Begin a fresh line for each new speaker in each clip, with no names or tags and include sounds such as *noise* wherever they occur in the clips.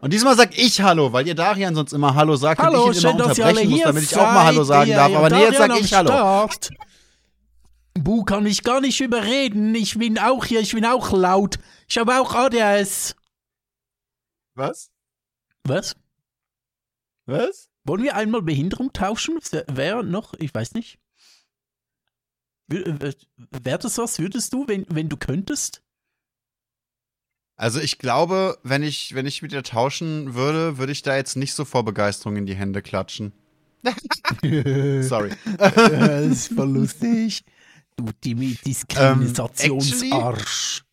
Und diesmal sag ich Hallo, weil ihr Darian sonst immer Hallo sagt
Hallo,
und ich ihn
schön,
immer unterbrechen muss, damit ich auch mal Hallo sagen darf. Aber nee, jetzt sag ich Hallo.
Start. Bu kann ich gar nicht überreden. Ich bin auch hier, ich bin auch laut. Ich habe auch ADS.
Was?
Was?
Was?
Wollen wir einmal Behinderung tauschen? Wer- Wer noch? Ich weiß nicht. Wäre das was? Würdest du, wenn, wenn du könntest?
Also ich glaube, wenn ich, wenn ich mit dir tauschen würde, würde ich da jetzt nicht so vor Begeisterung in die Hände klatschen. *laughs* Sorry.
das ist voll lustig. Du Diskriminationsarsch.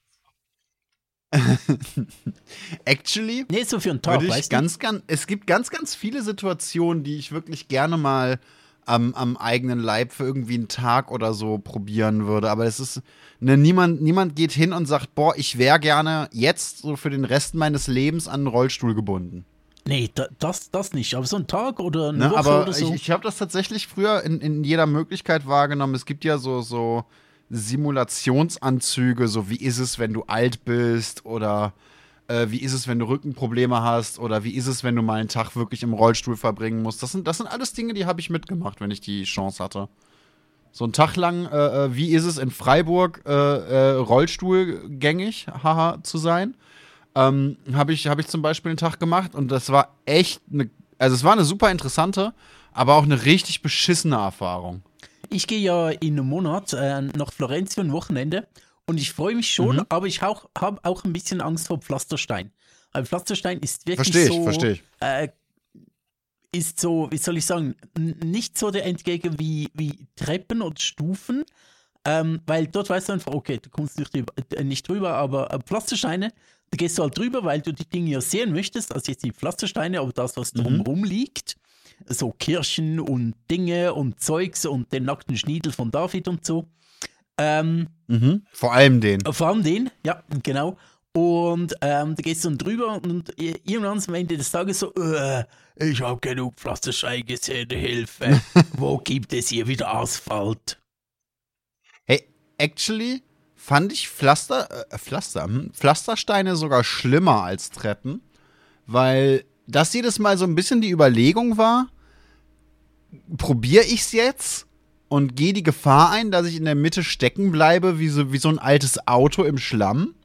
Actually
nee, so für einen
ich
weißt du?
ganz, ganz, es gibt ganz, ganz viele Situationen, die ich wirklich gerne mal am, am eigenen Leib für irgendwie einen Tag oder so probieren würde. Aber es ist, ne, niemand, niemand geht hin und sagt, boah, ich wäre gerne jetzt so für den Rest meines Lebens an einen Rollstuhl gebunden.
Nee, da, das, das nicht. Aber so ein Tag oder eine
Ne,
Woche
aber
oder so.
ich, ich habe das tatsächlich früher in, in jeder Möglichkeit wahrgenommen. Es gibt ja so, so Simulationsanzüge, so wie ist es, wenn du alt bist oder äh, wie ist es, wenn du Rückenprobleme hast oder wie ist es, wenn du mal einen Tag wirklich im Rollstuhl verbringen musst. Das sind, das sind alles Dinge, die habe ich mitgemacht, wenn ich die Chance hatte. So einen Tag lang, äh, äh, wie ist es in Freiburg, äh, äh, Rollstuhlgängig, haha, zu sein. Ähm, habe ich, hab ich zum Beispiel einen Tag gemacht und das war echt eine, also es war eine super interessante, aber auch eine richtig beschissene Erfahrung.
Ich gehe ja in einem Monat äh, nach Florenz für ein Wochenende und ich freue mich schon,
Mhm.
aber ich habe auch, ein bisschen Angst vor Pflasterstein. Weil Pflasterstein ist wirklich
Verstehe ich,
so.
verstehe ich.
Äh, ist so, wie soll ich sagen, nicht so der Entgegen wie, wie Treppen und Stufen. Ähm, weil dort weißt du einfach, okay, du kommst nicht drüber, äh, nicht drüber aber äh, Pflastersteine, da gehst du halt drüber, weil du die Dinge ja sehen möchtest. Also jetzt die Pflastersteine, aber das, was drumherum liegt. So Kirchen und Dinge und Zeugs und den nackten Schniedel von David und so. Ähm,
Mhm. Vor allem den.
vor allem den, ja, genau. Und ähm, da gehst du dann drüber und irgendwann am Ende des Tages so, äh, ich habe genug Pflasterstein gesehen, Hilfe. *laughs* Wo gibt es hier wieder Asphalt?
Hey, actually fand ich Pflaster, äh, Pflaster, hm, Pflastersteine sogar schlimmer als Treppen, weil das jedes Mal so ein bisschen die Überlegung war, probiere ich's jetzt und gehe die Gefahr ein, dass ich in der Mitte stecken bleibe, wie so, wie so ein altes Auto im Schlamm?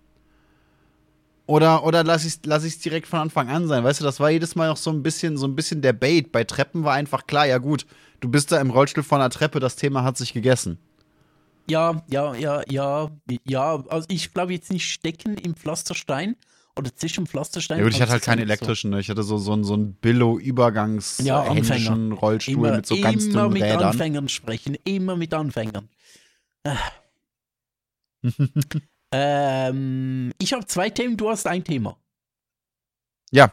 Oder, oder lasse ich es lass direkt von Anfang an sein? Weißt du, das war jedes Mal noch so ein bisschen, so ein bisschen der Bait. Bei Treppen war einfach klar, ja gut, du bist da im Rollstuhl von der Treppe, das Thema hat sich gegessen.
Ja, ja, ja, ja, ja. Also ich glaube jetzt nicht stecken im Pflasterstein oder zwischen Pflasterstein.
Ja gut, ich hatte halt keinen
so-
elektrischen, ne? ich hatte so, so, einen- so einen Billo-Übergangs
Ja,
Rollstuhl
Immer,
mit so ganz
immer
dünnen
mit
Rädern.
Anfängern sprechen, immer mit Anfängern. *laughs* Ähm, ich habe zwei Themen, du hast ein Thema.
Ja,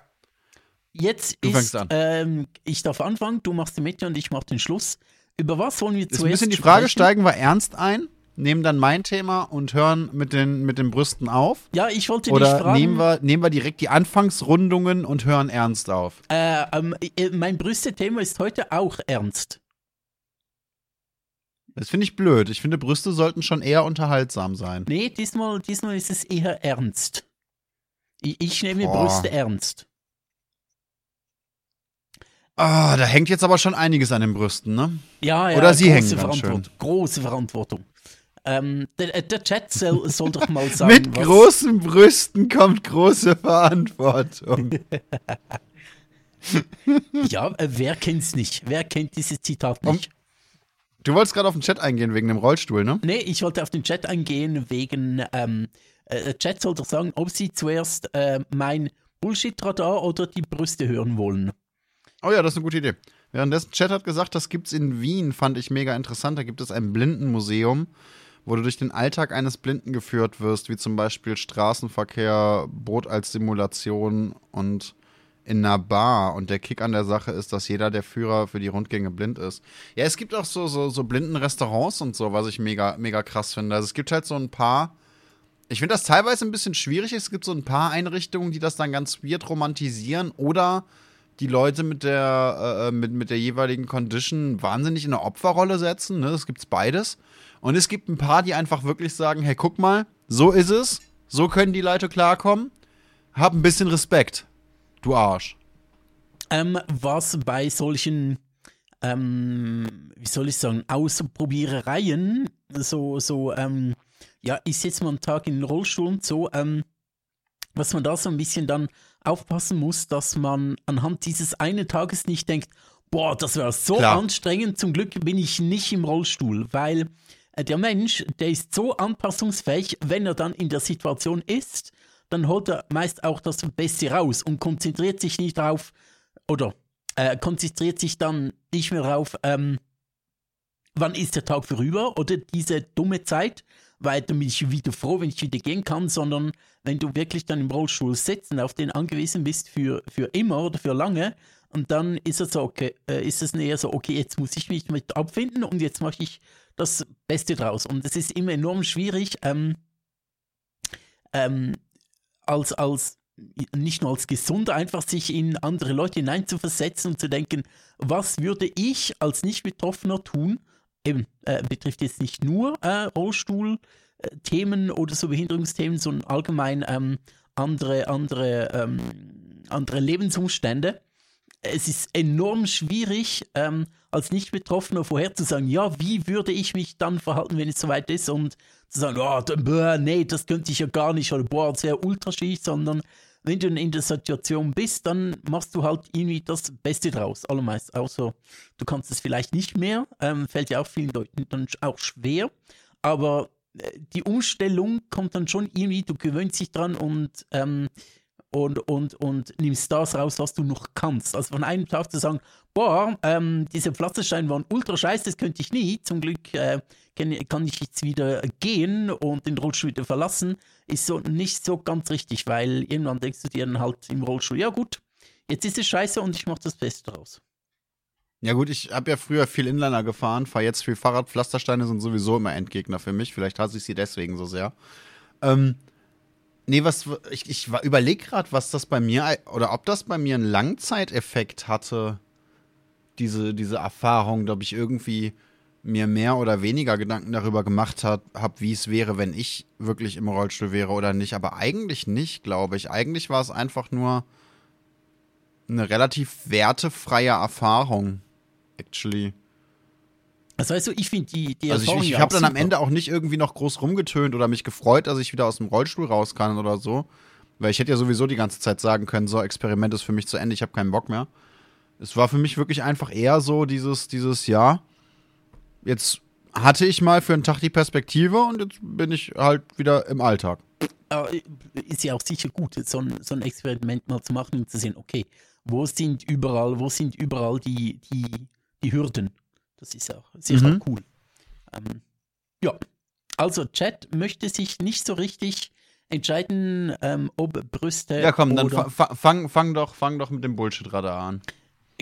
Jetzt
Du
ist,
fängst an.
Ähm, ich darf anfangen, du machst die Mitte und ich mach den Schluss. Über was wollen wir zuerst
ein bisschen die Frage,
sprechen?
steigen wir ernst ein, nehmen dann mein Thema und hören mit den, mit den Brüsten auf?
Ja, ich wollte dich
Oder
fragen.
nehmen wir, nehmen wir direkt die Anfangsrundungen und hören ernst auf?
äh, ähm, äh, mein Brüste-Thema ist heute auch ernst.
Das finde ich blöd. Ich finde, Brüste sollten schon eher unterhaltsam sein.
Nee, diesmal, diesmal ist es eher ernst. Ich, ich nehme
Boah.
Brüste ernst.
Ah, da hängt jetzt aber schon einiges an den Brüsten, ne?
Ja, ja,
Oder sie
große
hängen ganz
Verantwortung. Große Verantwortung. Ähm, der, äh, der Chat soll, soll doch mal *laughs* sagen,
Mit großen Brüsten kommt große Verantwortung. *laughs*
Ja, äh, wer kennt's nicht? Wer kennt dieses Zitat
Um-
nicht?
Du wolltest gerade auf den Chat eingehen wegen dem Rollstuhl, ne?
Nee, ich wollte auf den Chat eingehen wegen, ähm, äh, der Chat soll doch sagen, ob sie zuerst äh, mein Bullshit-Radar oder die Brüste hören wollen.
Oh ja, das ist eine gute Idee. Währenddessen Chat hat gesagt, das gibt's in Wien, fand ich mega interessant. Da gibt es ein Blindenmuseum, wo du durch den Alltag eines Blinden geführt wirst, wie zum Beispiel Straßenverkehr, Boot als Simulation und in einer Bar. Und der Kick an der Sache ist, dass jeder der Führer für die Rundgänge blind ist. Ja, es gibt auch so, so, so Blindenrestaurants und so, was ich mega, mega krass finde. Also es gibt halt so ein paar. Ich finde das teilweise ein bisschen schwierig. Es gibt so ein paar Einrichtungen, die das dann ganz weird romantisieren oder die Leute mit der, äh, mit, mit der jeweiligen Condition wahnsinnig in eine Opferrolle setzen. Ne? Das gibt's beides. Und es gibt ein paar, die einfach wirklich sagen: Hey, guck mal, so ist es. So können die Leute klarkommen. Hab ein bisschen Respekt. Du Arsch.
Ähm, was bei solchen, ähm, wie soll ich sagen, Ausprobierereien, so, so, ähm, ja, ich setze mal einen Tag in den Rollstuhl und so, ähm, was man da so ein bisschen dann aufpassen muss, dass man anhand dieses einen Tages nicht denkt, boah, das war so
Klar.
anstrengend, zum Glück bin ich nicht im Rollstuhl, weil der Mensch, der ist so anpassungsfähig, wenn er dann in der Situation ist, dann holt er meist auch das Beste raus und konzentriert sich nicht darauf, oder äh, konzentriert sich dann nicht mehr darauf, ähm, wann ist der Tag vorüber oder diese dumme Zeit, weil dann bin ich wieder froh, wenn ich wieder gehen kann, sondern wenn du wirklich dann im Rollstuhl sitzt und auf den angewiesen bist für, für immer oder für lange, und dann ist es so, okay, äh, ist es eher so, okay, jetzt muss ich mich mit abfinden und jetzt mache ich das Beste draus. Und es ist immer enorm schwierig, ähm, ähm, als, als nicht nur als Gesunder einfach sich in andere Leute hineinzuversetzen und zu denken, was würde ich als Nicht-Betroffener tun? Eben, äh, betrifft jetzt nicht nur äh, Rollstuhl-Themen oder so Behinderungsthemen, sondern allgemein ähm, andere, andere, ähm, andere Lebensumstände. Es ist enorm schwierig, ähm, als Nicht-Betroffener vorherzusagen, ja, wie würde ich mich dann verhalten, wenn es soweit ist und zu sagen, oh, dann, boah, nee, das könnte ich ja gar nicht oder boah, sehr ultraschig, sondern wenn du in der Situation bist, dann machst du halt irgendwie das Beste draus, allermeist. Außer du kannst es vielleicht nicht mehr, ähm, fällt ja auch vielen Leuten dann auch schwer, aber äh, die Umstellung kommt dann schon irgendwie, du gewöhnst dich dran und ähm, und, und, und nimmst das raus, was du noch kannst. Also von einem Tag zu sagen, boah, ähm, diese Pflastersteine waren ultra scheiße, das könnte ich nie. Zum Glück äh, kann, ich jetzt wieder gehen und den Rollstuhl wieder verlassen, ist so nicht so ganz richtig, weil irgendwann denkst du dir dann halt im Rollstuhl, ja gut, jetzt ist es scheiße und ich mache das Beste draus.
Ja gut, ich habe ja früher viel Inliner gefahren, fahre jetzt viel Fahrrad. Pflastersteine sind sowieso immer Endgegner für mich. Vielleicht hasse ich sie deswegen so sehr. Ähm, nee, was ich, ich überlege gerade, was das bei mir oder ob das bei mir einen Langzeiteffekt hatte, diese, diese Erfahrung, ob ich irgendwie mir mehr oder weniger Gedanken darüber gemacht habe, wie es wäre, wenn ich wirklich im Rollstuhl wäre oder nicht. Aber eigentlich nicht, glaube ich. Eigentlich war es einfach nur eine relativ wertefreie Erfahrung, actually.
Das heißt, ich finde die, die
Also ich, ich, ich habe dann am Ende auch nicht irgendwie noch groß rumgetönt oder mich gefreut, dass ich wieder aus dem Rollstuhl raus kann oder so. Weil ich hätte ja sowieso die ganze Zeit sagen können, so, Experiment ist für mich zu Ende, ich habe keinen Bock mehr. Es war für mich wirklich einfach eher so dieses, dieses, ja, jetzt hatte ich mal für einen Tag die Perspektive und jetzt bin ich halt wieder im Alltag.
Aber ist ja auch sicher gut, so ein, so ein Experiment mal zu machen und zu sehen, okay, wo sind überall, wo sind überall die, die, die Hürden? Das ist auch sicher mhm. cool. Ähm, ja, also Chat möchte sich nicht so richtig entscheiden, ähm, ob Brüste.
Ja, komm, dann fang, fang, doch, fang doch mit dem Bullshit-Radar an.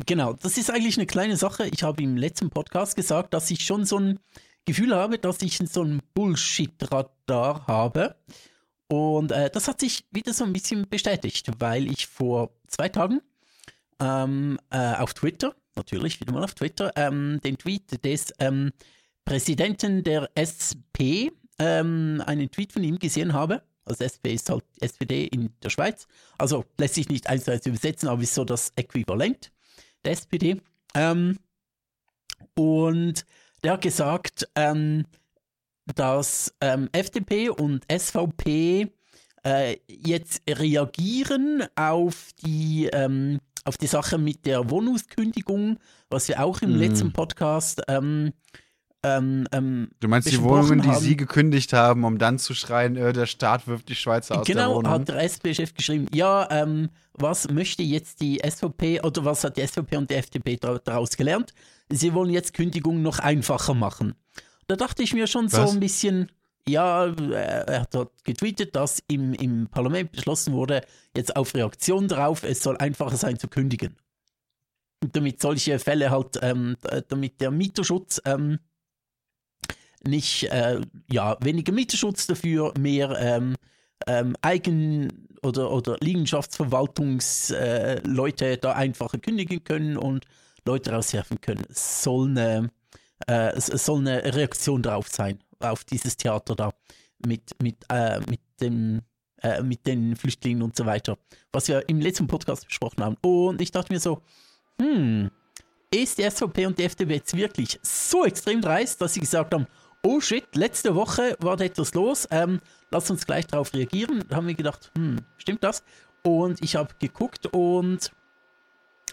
Genau, das ist eigentlich eine kleine Sache. Ich habe im letzten Podcast gesagt, dass ich schon so ein Gefühl habe, dass ich so ein Bullshit-Radar habe. Und äh, das hat sich wieder so ein bisschen bestätigt, weil ich vor zwei Tagen ähm, äh, auf Twitter, natürlich wieder mal auf Twitter, ähm, den Tweet des ähm, Präsidenten der SP, ähm, einen Tweet von ihm gesehen habe. Also SP ist halt SPD in der Schweiz. Also lässt sich nicht eins zu eins übersetzen, aber ist so das Äquivalent der SPD. Ähm, und der hat gesagt, ähm, dass ähm, FDP und SVP äh, jetzt reagieren auf die, ähm, auf die Sache mit der Wohnungskündigung, was wir auch im mhm. letzten Podcast ähm, ähm, ähm,
du meinst die Wohnungen, die Sie gekündigt haben, um dann zu schreien, äh, der Staat wirft die Schweizer aus
genau,
der Wohnung?
Genau, hat der SP-Chef geschrieben, ja, ähm, was möchte jetzt die SVP oder was hat die SVP und die FDP daraus gelernt? Sie wollen jetzt Kündigung noch einfacher machen. Da dachte ich mir schon was? so ein bisschen, ja, er hat getweetet, dass im, im Parlament beschlossen wurde, jetzt auf Reaktion darauf, es soll einfacher sein zu kündigen. Und damit solche Fälle halt, ähm, damit der Mieterschutz ähm, nicht, äh, ja, weniger Mieterschutz dafür, mehr ähm, ähm, Eigen- oder, oder Liegenschaftsverwaltungsleute äh, da einfacher kündigen können und Leute raushelfen können. Es soll eine, äh, soll eine Reaktion drauf sein, auf dieses Theater da, mit, mit, äh, mit dem äh, mit den Flüchtlingen und so weiter, was wir im letzten Podcast besprochen haben. Und ich dachte mir so, hm, ist die SVP und die FDP jetzt wirklich so extrem dreist, dass sie gesagt haben, oh shit, letzte Woche war da etwas los, ähm, lass uns gleich darauf reagieren. Da haben wir gedacht, hm, stimmt das? Und ich habe geguckt und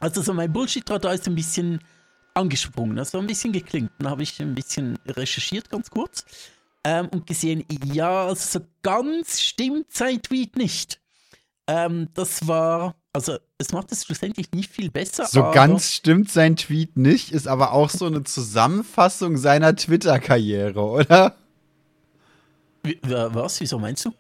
also so mein Bullshit-Radar ist ein bisschen angesprungen, also ein bisschen geklingt. Dann habe ich ein bisschen recherchiert, ganz kurz, ähm, und gesehen, ja, also so ganz stimmt sein Tweet nicht. Ähm, das war, also es macht es schlussendlich nicht viel besser.
So ganz stimmt sein Tweet nicht, ist aber auch so eine Zusammenfassung seiner Twitter-Karriere, oder?
Wie, was? Wieso meinst du?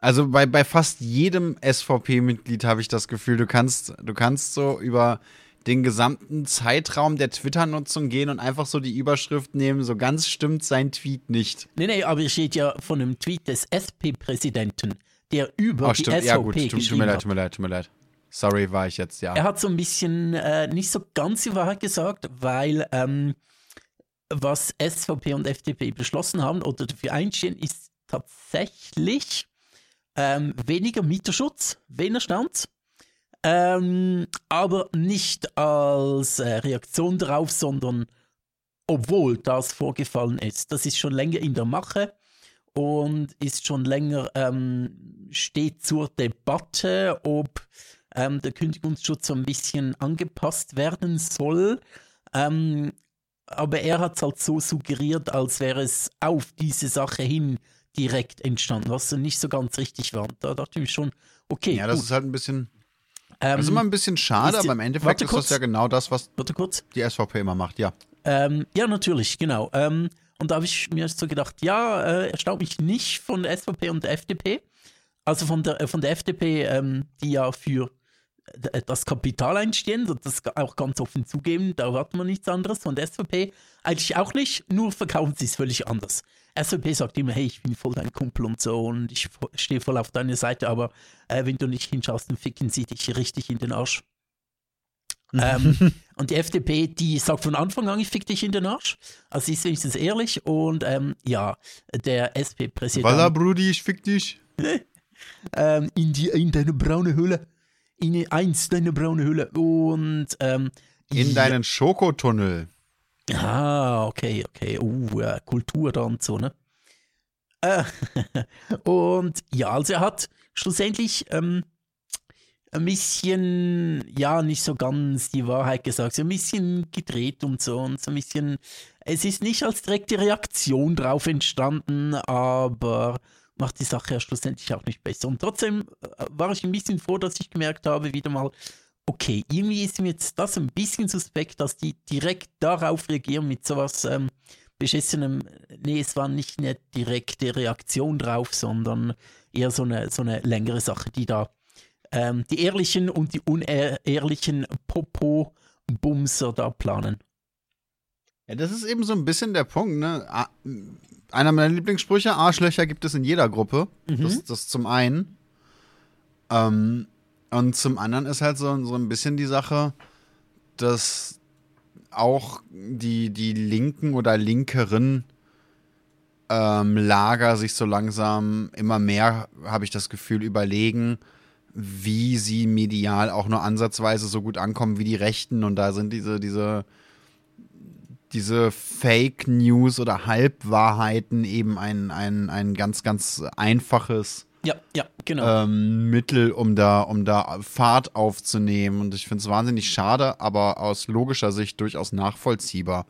Also bei, bei fast jedem SVP-Mitglied habe ich das Gefühl, du kannst, du kannst so über den gesamten Zeitraum der Twitter-Nutzung gehen und einfach so die Überschrift nehmen, so ganz stimmt sein Tweet nicht.
Nee, nee, aber hier steht ja von einem Tweet des SP-Präsidenten, der über oh, die SVP ja, gut, tut,
tut mir leid, tut mir leid, tut mir leid. Sorry, war ich jetzt, ja.
Er hat so ein bisschen äh, nicht so ganz die Wahrheit gesagt, weil ähm, was SVP und FDP beschlossen haben oder dafür einstehen, ist tatsächlich ähm, weniger Mieterschutz, weniger Stand, ähm, aber nicht als äh, Reaktion darauf, sondern obwohl das vorgefallen ist. Das ist schon länger in der Mache und ist schon länger, ähm, steht zur Debatte, ob ähm, der Kündigungsschutz so ein bisschen angepasst werden soll. Ähm, aber er hat es halt so suggeriert, als wäre es auf diese Sache hin direkt entstanden, was nicht so ganz richtig war. Da dachte ich mir schon, okay.
Ja, das gut. ist halt ein bisschen. Ähm, das ist immer ein bisschen schade, aber im Endeffekt ist das ja genau das, was die SVP immer macht, ja.
Ähm, ja, natürlich, genau. Ähm, und da habe ich mir so gedacht, ja, äh, erstaunt mich nicht von der SVP und der FDP. Also von der, äh, von der FDP, ähm, die ja für äh, das Kapital einstehen, das auch ganz offen zugeben, da erwartet man nichts anderes. Von der SVP eigentlich auch nicht, nur verkaufen sie es völlig anders. SVP sagt immer, hey, ich bin voll dein Kumpel und so und ich stehe voll auf deiner Seite, aber äh, wenn du nicht hinschaust, dann ficken sie dich richtig in den Arsch. *laughs* ähm, und die FDP, die sagt von Anfang an, ich fick dich in den Arsch. Also ist wenigstens ehrlich. Und ähm, ja, der SP-Präsident.
Walla, Brudi, ich fick dich. *laughs*
ähm, in, die, in deine braune Hülle. In eins deine braune Hülle. Und ähm,
in ja. deinen Schokotunnel.
Ah, okay, okay. Uh, äh, Kultur da und so, ne? Äh, *laughs* und ja, also er hat schlussendlich ähm, ein bisschen, ja, nicht so ganz die Wahrheit gesagt, so ein bisschen gedreht und so und so ein bisschen, es ist nicht als direkte Reaktion drauf entstanden, aber macht die Sache ja schlussendlich auch nicht besser. Und trotzdem äh, war ich ein bisschen froh, dass ich gemerkt habe, wieder mal, okay, irgendwie ist mir jetzt das ein bisschen suspekt, dass die direkt darauf reagieren mit sowas ähm, beschissenem. Nee, es war nicht eine direkte Reaktion drauf, sondern eher so eine, so eine längere Sache, die da ähm, die ehrlichen und die unehrlichen Popo-Bumser da planen.
Ja, das ist eben so ein bisschen der Punkt, ne? Einer meiner Lieblingssprüche, Arschlöcher gibt es in jeder Gruppe. Mhm. Das, das zum einen. Ähm, und zum anderen ist halt so, so ein bisschen die Sache, dass auch die, die linken oder linkeren ähm, Lager sich so langsam immer mehr, habe ich das Gefühl, überlegen, wie sie medial auch nur ansatzweise so gut ankommen wie die Rechten. Und da sind diese, diese, diese Fake News oder Halbwahrheiten eben ein, ein, ein ganz, ganz einfaches
ja, ja, genau.
Ähm, Mittel, um da, um da Fahrt aufzunehmen. Und ich finde es wahnsinnig schade, aber aus logischer Sicht durchaus nachvollziehbar,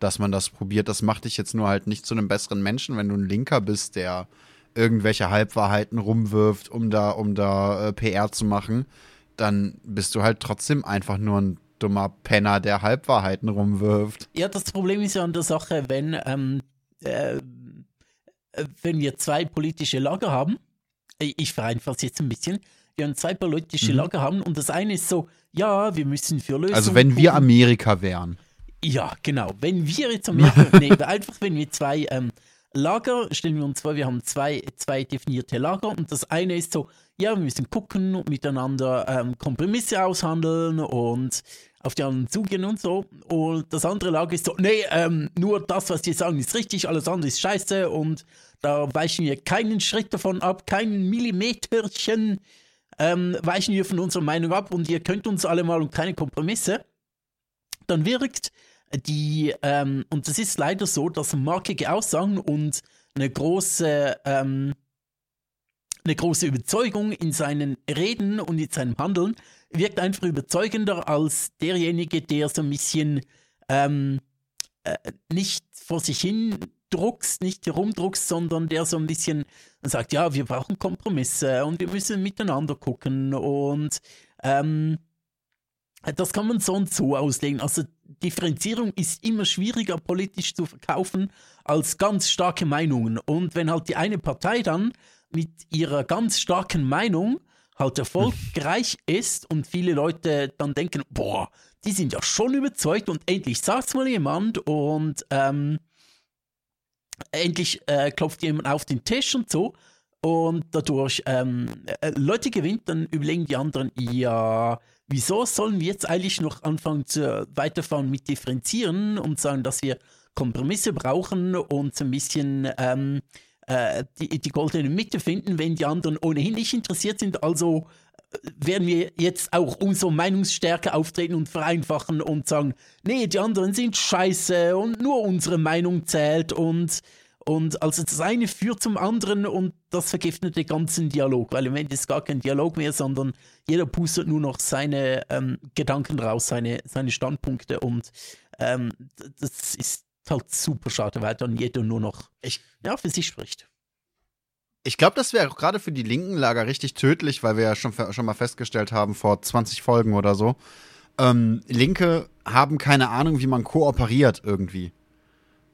dass man das probiert. Das macht dich jetzt nur halt nicht zu einem besseren Menschen, wenn du ein Linker bist, der irgendwelche Halbwahrheiten rumwirft, um da, um da äh, PR zu machen. Dann bist du halt trotzdem einfach nur ein dummer Penner, der Halbwahrheiten rumwirft.
Ja, das Problem ist ja an der Sache, wenn, ähm, äh, wenn wir zwei politische Lager haben, ich vereinfache es jetzt ein bisschen, wir haben zwei politische mhm. Lager haben und das eine ist so, ja, wir müssen für Lösungen.
Also wenn wir Amerika wären.
Ja, genau. Wenn wir jetzt Amerika, *laughs* nee, einfach wenn wir zwei ähm, Lager, stellen wir uns vor, wir haben zwei, zwei definierte Lager und das eine ist so, ja, wir müssen gucken und miteinander ähm, Kompromisse aushandeln und auf die anderen zugehen und so. Und das andere Lager ist so, nee, ähm, nur das, was die sagen, ist richtig, alles andere ist scheiße und da weichen wir keinen Schritt davon ab, keinen Millimeterchen ähm, weichen wir von unserer Meinung ab und ihr könnt uns alle mal um keine Kompromisse. Dann wirkt die, ähm, und das ist leider so, dass markige Aussagen und eine große, ähm, eine große Überzeugung in seinen Reden und in seinem Handeln wirkt einfach überzeugender als derjenige, der so ein bisschen ähm, äh, nicht vor sich hin druckst, nicht herumdruckst, sondern der so ein bisschen sagt, ja, wir brauchen Kompromisse und wir müssen miteinander gucken und ähm, das kann man so und so auslegen. Also Differenzierung ist immer schwieriger politisch zu verkaufen als ganz starke Meinungen. Und wenn halt die eine Partei dann mit ihrer ganz starken Meinung halt erfolgreich *laughs* ist und viele Leute dann denken, boah, die sind ja schon überzeugt und endlich sagt's mal jemand und ähm, endlich äh, klopft jemand auf den Tisch und so. Und dadurch ähm, äh, Leute gewinnt, dann überlegen die anderen, ja, wieso sollen wir jetzt eigentlich noch anfangen zu weiterfahren mit differenzieren und sagen, dass wir Kompromisse brauchen und so ein bisschen ähm, äh, die, die goldene Mitte finden, wenn die anderen ohnehin nicht interessiert sind. Also äh, werden wir jetzt auch umso meinungsstärker auftreten und vereinfachen und sagen, nee, die anderen sind scheiße und nur unsere Meinung zählt und und also das eine führt zum anderen und das vergiftet den ganzen Dialog, weil im Endeffekt ist gar kein Dialog mehr, sondern jeder pustet nur noch seine ähm, Gedanken raus, seine, seine Standpunkte und ähm, das ist halt super schade, weil dann jeder nur noch ich, ja, für sich spricht.
Ich glaube, das wäre auch gerade für die linken Lager richtig tödlich, weil wir ja schon, schon mal festgestellt haben, vor 20 Folgen oder so. Ähm, Linke haben keine Ahnung, wie man kooperiert irgendwie.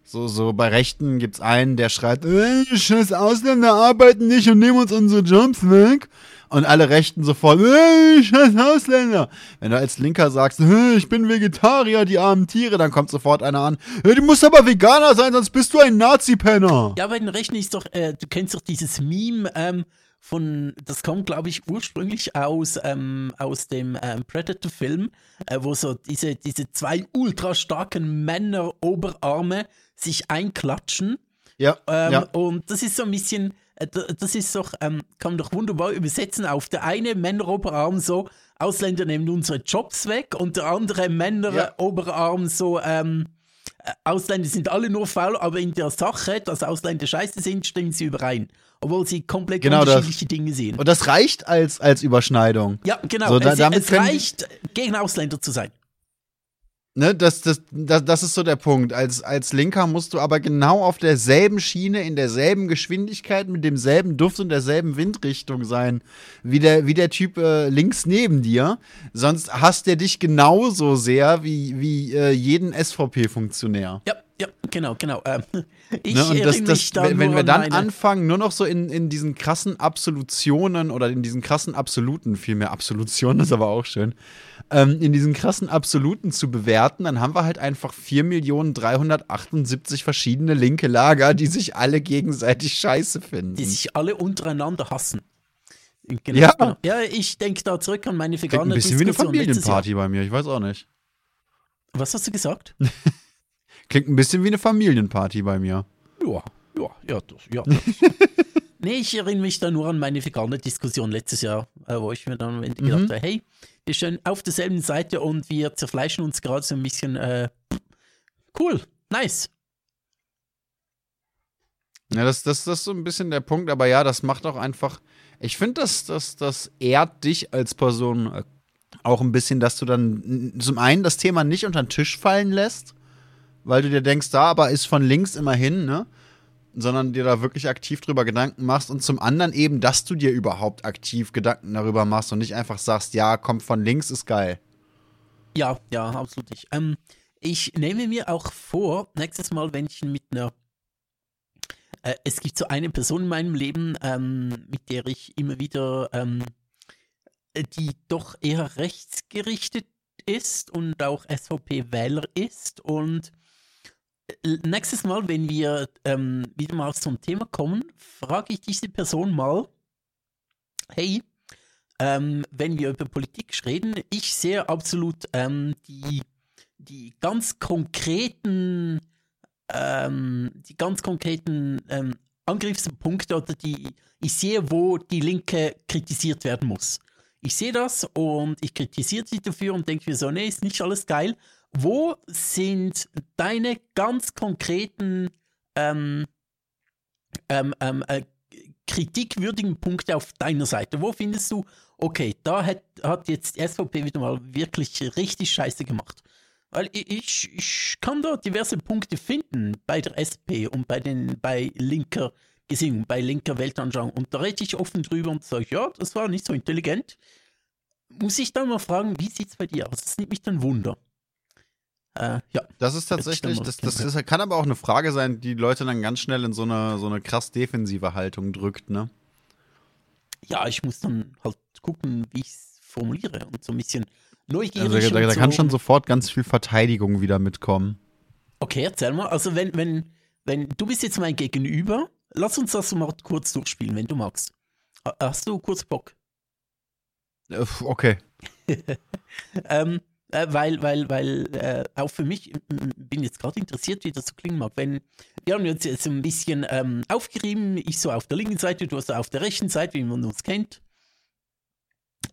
So, so bei Rechten gibt's einen, der schreit, ey, scheiß Ausländer arbeiten nicht und nehmen uns unsere Jobs weg. Und alle Rechten sofort, ey, scheiß Ausländer. Wenn du als Linker sagst, hey, ich bin Vegetarier, die armen Tiere, dann kommt sofort einer an, hey, du musst aber Veganer sein, sonst bist du ein Nazi-Penner.
Ja, bei den Rechten ist doch, äh, du kennst doch dieses Meme, ähm, von, das kommt, glaube ich, ursprünglich aus, ähm, aus dem ähm, Predator-Film, äh, wo so diese, diese zwei ultra starken Männer Oberarme sich einklatschen.
Ja,
ähm,
ja.
Und das ist so ein bisschen, äh, das ist doch, ähm, kann man doch wunderbar übersetzen auf der eine Männeroberarm so, Ausländer nehmen unsere Jobs weg und der andere Männeroberarm so, ähm, äh, Ausländer sind alle nur faul, aber in der Sache, dass Ausländer scheiße sind, stimmen sie überein. Obwohl sie komplett
Genau
unterschiedliche
das.
Dinge sehen.
Und das reicht als, als Überschneidung.
Ja, genau.
So, da-
es
damit
es reicht, gegen Ausländer zu sein.
Ne, das, das, das, das ist so der Punkt. Als, als Linker musst du aber genau auf derselben Schiene, in derselben Geschwindigkeit, mit demselben Duft und derselben Windrichtung sein, wie der, wie der Typ äh, links neben dir. Sonst hasst der dich genauso sehr wie, wie äh, jeden SVP-Funktionär.
Ja, ja, genau, genau. Ähm, *laughs* ich
Ne, und das, das, wenn, wenn wir
an
dann
meine-
anfangen, nur noch so in, in diesen krassen Absolutionen oder in diesen krassen Absoluten, vielmehr Absolution ist aber auch schön, ähm, in diesen krassen Absoluten zu bewerten, dann haben wir halt einfach 4.378 verschiedene linke Lager, die sich alle gegenseitig scheiße finden.
die sich alle untereinander hassen. Genau,
Ja.
genau. ja, ich denke da zurück an meine
Klingt
vergangene
ein bisschen wie eine
Diskussion letztes Jahr.
Familienparty bei mir, ich weiß auch nicht.
Was hast du gesagt? *laughs*
Klingt ein bisschen wie eine Familienparty bei mir.
Ja, ja, ja, das, ja. Das. *laughs* nee, ich erinnere mich da nur an meine vergangene Diskussion letztes Jahr, äh, wo ich mir dann am Ende
Mhm.
gedacht habe, hey, wir stehen auf derselben Seite und wir zerfleischen uns gerade so ein bisschen. Äh, cool, nice.
Ja, das, das, das ist so ein bisschen der Punkt, aber ja, das macht auch einfach. Ich finde, das, das, das ehrt dich als Person äh, auch ein bisschen, dass du dann zum einen das Thema nicht unter den Tisch fallen lässt, weil du dir denkst, da aber ist von links immerhin, ne? Sondern dir da wirklich aktiv drüber Gedanken machst und zum anderen eben, dass du dir überhaupt aktiv Gedanken darüber machst und nicht einfach sagst, ja, kommt von links, ist geil.
Ja, ja, absolut nicht. Ähm, ich nehme mir auch vor, nächstes Mal, wenn ich mit einer. Äh, es gibt so eine Person in meinem Leben, ähm, mit der ich immer wieder, ähm, äh, die doch eher rechtsgerichtet ist und auch SVP-Wähler ist. Und nächstes Mal, wenn wir ähm, wieder mal zum Thema kommen, frage ich diese Person mal: Hey, ähm, wenn wir über Politik reden. Ich sehe absolut ähm, die, die ganz konkreten, ähm, die ganz konkreten ähm, Angriffspunkte oder die, ich sehe, wo die Linke kritisiert werden muss. Ich sehe das und ich kritisiere sie dafür und denke mir so, nee, ist nicht alles geil. Wo sind deine ganz konkreten ähm, ähm, ähm, äh, kritikwürdigen Punkte auf deiner Seite? Wo findest du, okay, da hat, hat jetzt die SVP wieder mal wirklich richtig scheiße gemacht? Weil ich, ich kann da diverse Punkte finden bei der SP und bei, den, bei linker Gesinnung, bei linker Weltanschauung. Und da rede ich offen drüber und sage, ja, das war nicht so intelligent. Muss ich dann mal fragen, wie sieht es bei dir aus? Das nimmt mich dann Wunder.
Äh, ja. Das ist tatsächlich, das, das, das, kann aber auch eine Frage sein, die Leute dann ganz schnell in so eine, so eine krass defensive Haltung drückt, ne?
Ja, ich muss dann halt gucken, wie ich es formuliere und so ein bisschen neugierig.
Also, da, da, da so. kann schon sofort ganz viel Verteidigung wieder mitkommen.
Okay, erzähl mal. Also, wenn, wenn, wenn du bist jetzt mein Gegenüber, lass uns das mal kurz durchspielen, wenn du magst. Hast du kurz Bock?
Äh, okay. *laughs*
ähm, äh, weil, weil, weil äh, auch für mich, bin jetzt gerade interessiert, wie das so klingen mag. Wenn, wir haben uns jetzt ein bisschen ähm, aufgerieben, ich so auf der linken Seite, du hast auf der rechten Seite, wie man uns kennt.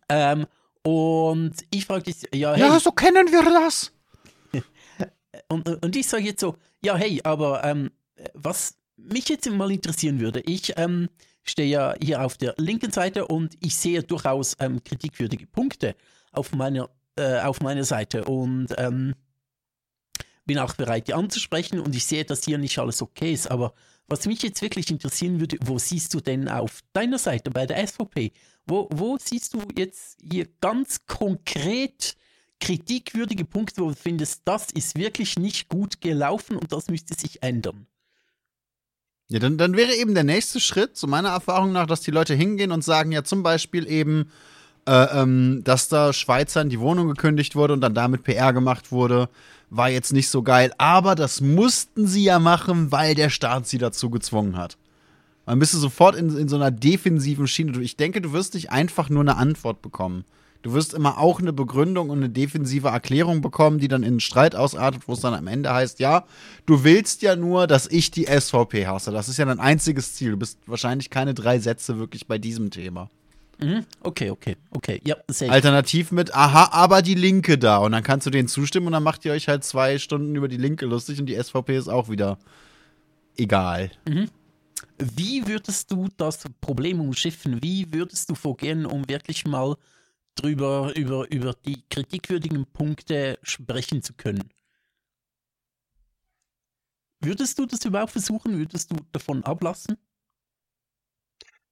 Ähm, und ich frage dich, ja,
hey. Ja, so kennen wir das. *laughs*
und, und ich sage jetzt so, ja, hey, aber ähm, was mich jetzt mal interessieren würde, ich ähm, stehe ja hier auf der linken Seite und ich sehe durchaus ähm, kritikwürdige Punkte auf meiner äh, auf meiner Seite und ähm, bin auch bereit, die anzusprechen und ich sehe, dass hier nicht alles okay ist. Aber was mich jetzt wirklich interessieren würde, wo siehst du denn auf deiner Seite bei der SVP? Wo, wo siehst du jetzt hier ganz konkret kritikwürdige Punkte, wo du findest, das ist wirklich nicht gut gelaufen und das müsste sich ändern?
Ja, dann, dann wäre eben der nächste Schritt, so meiner Erfahrung nach, dass die Leute hingehen und sagen, ja, zum Beispiel eben, äh, ähm, dass da Schweizern die Wohnung gekündigt wurde und dann damit PR gemacht wurde, war jetzt nicht so geil. Aber das mussten sie ja machen, weil der Staat sie dazu gezwungen hat. Dann bist du sofort in, in so einer defensiven Schiene. Ich denke, du wirst nicht einfach nur eine Antwort bekommen. Du wirst immer auch eine Begründung und eine defensive Erklärung bekommen, die dann in einen Streit ausartet, wo es dann am Ende heißt, ja, du willst ja nur, dass ich die SVP hasse. Das ist ja dein einziges Ziel. Du bist wahrscheinlich keine drei Sätze wirklich bei diesem Thema.
Mhm. Okay, okay, okay. Ja,
safe. Alternativ mit, aha, aber die Linke da. Und dann kannst du denen zustimmen und dann macht ihr euch halt zwei Stunden über die Linke lustig und die SVP ist auch wieder egal.
Mhm. Wie würdest du das Problem umschiffen? Wie würdest du vorgehen, um wirklich mal drüber, über, über die kritikwürdigen Punkte sprechen zu können? Würdest du das überhaupt versuchen? Würdest du davon ablassen?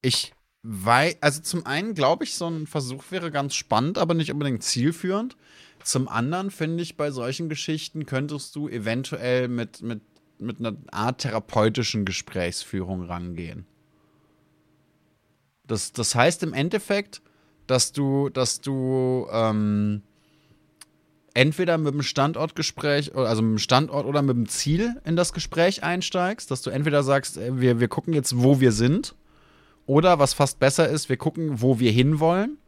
Ich weil, also zum einen glaube ich, so ein Versuch wäre ganz spannend, aber nicht unbedingt zielführend. Zum anderen finde ich, bei solchen Geschichten könntest du eventuell mit, mit, mit einer Art therapeutischen Gesprächsführung rangehen. Das, das heißt im Endeffekt, dass du, dass du ähm, entweder mit dem Standortgespräch, also mit dem Standort oder mit dem Ziel in das Gespräch einsteigst, dass du entweder sagst, äh, wir, wir gucken jetzt, wo wir sind oder was fast besser ist, wir gucken, wo wir hinwollen.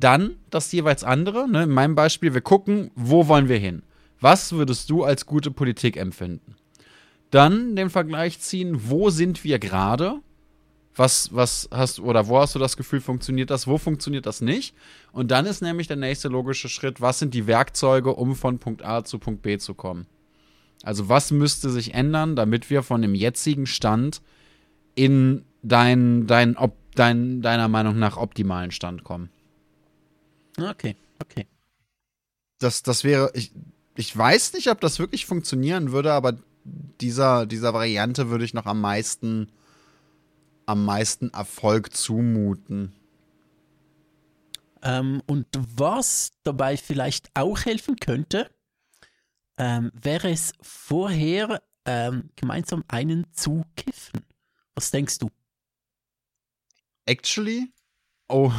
Dann das jeweils andere. Ne? In meinem Beispiel, wir gucken, wo wollen wir hin. Was würdest du als gute Politik empfinden? Dann den Vergleich ziehen, wo sind wir gerade? Was, was hast oder wo hast du das Gefühl, funktioniert das, wo funktioniert das nicht? Und dann ist nämlich der nächste logische Schritt, was sind die Werkzeuge, um von Punkt A zu Punkt B zu kommen? Also was müsste sich ändern, damit wir von dem jetzigen Stand in dein, dein, ob, dein, deiner Meinung nach optimalen Stand kommen.
Okay, okay.
Das, das wäre, ich, ich weiß nicht, ob das wirklich funktionieren würde, aber dieser, dieser Variante würde ich noch am meisten, am meisten Erfolg zumuten.
Ähm, und was dabei vielleicht auch helfen könnte, ähm, wäre es vorher ähm, gemeinsam einen zu kiffen. Was denkst du?
Actually, oh,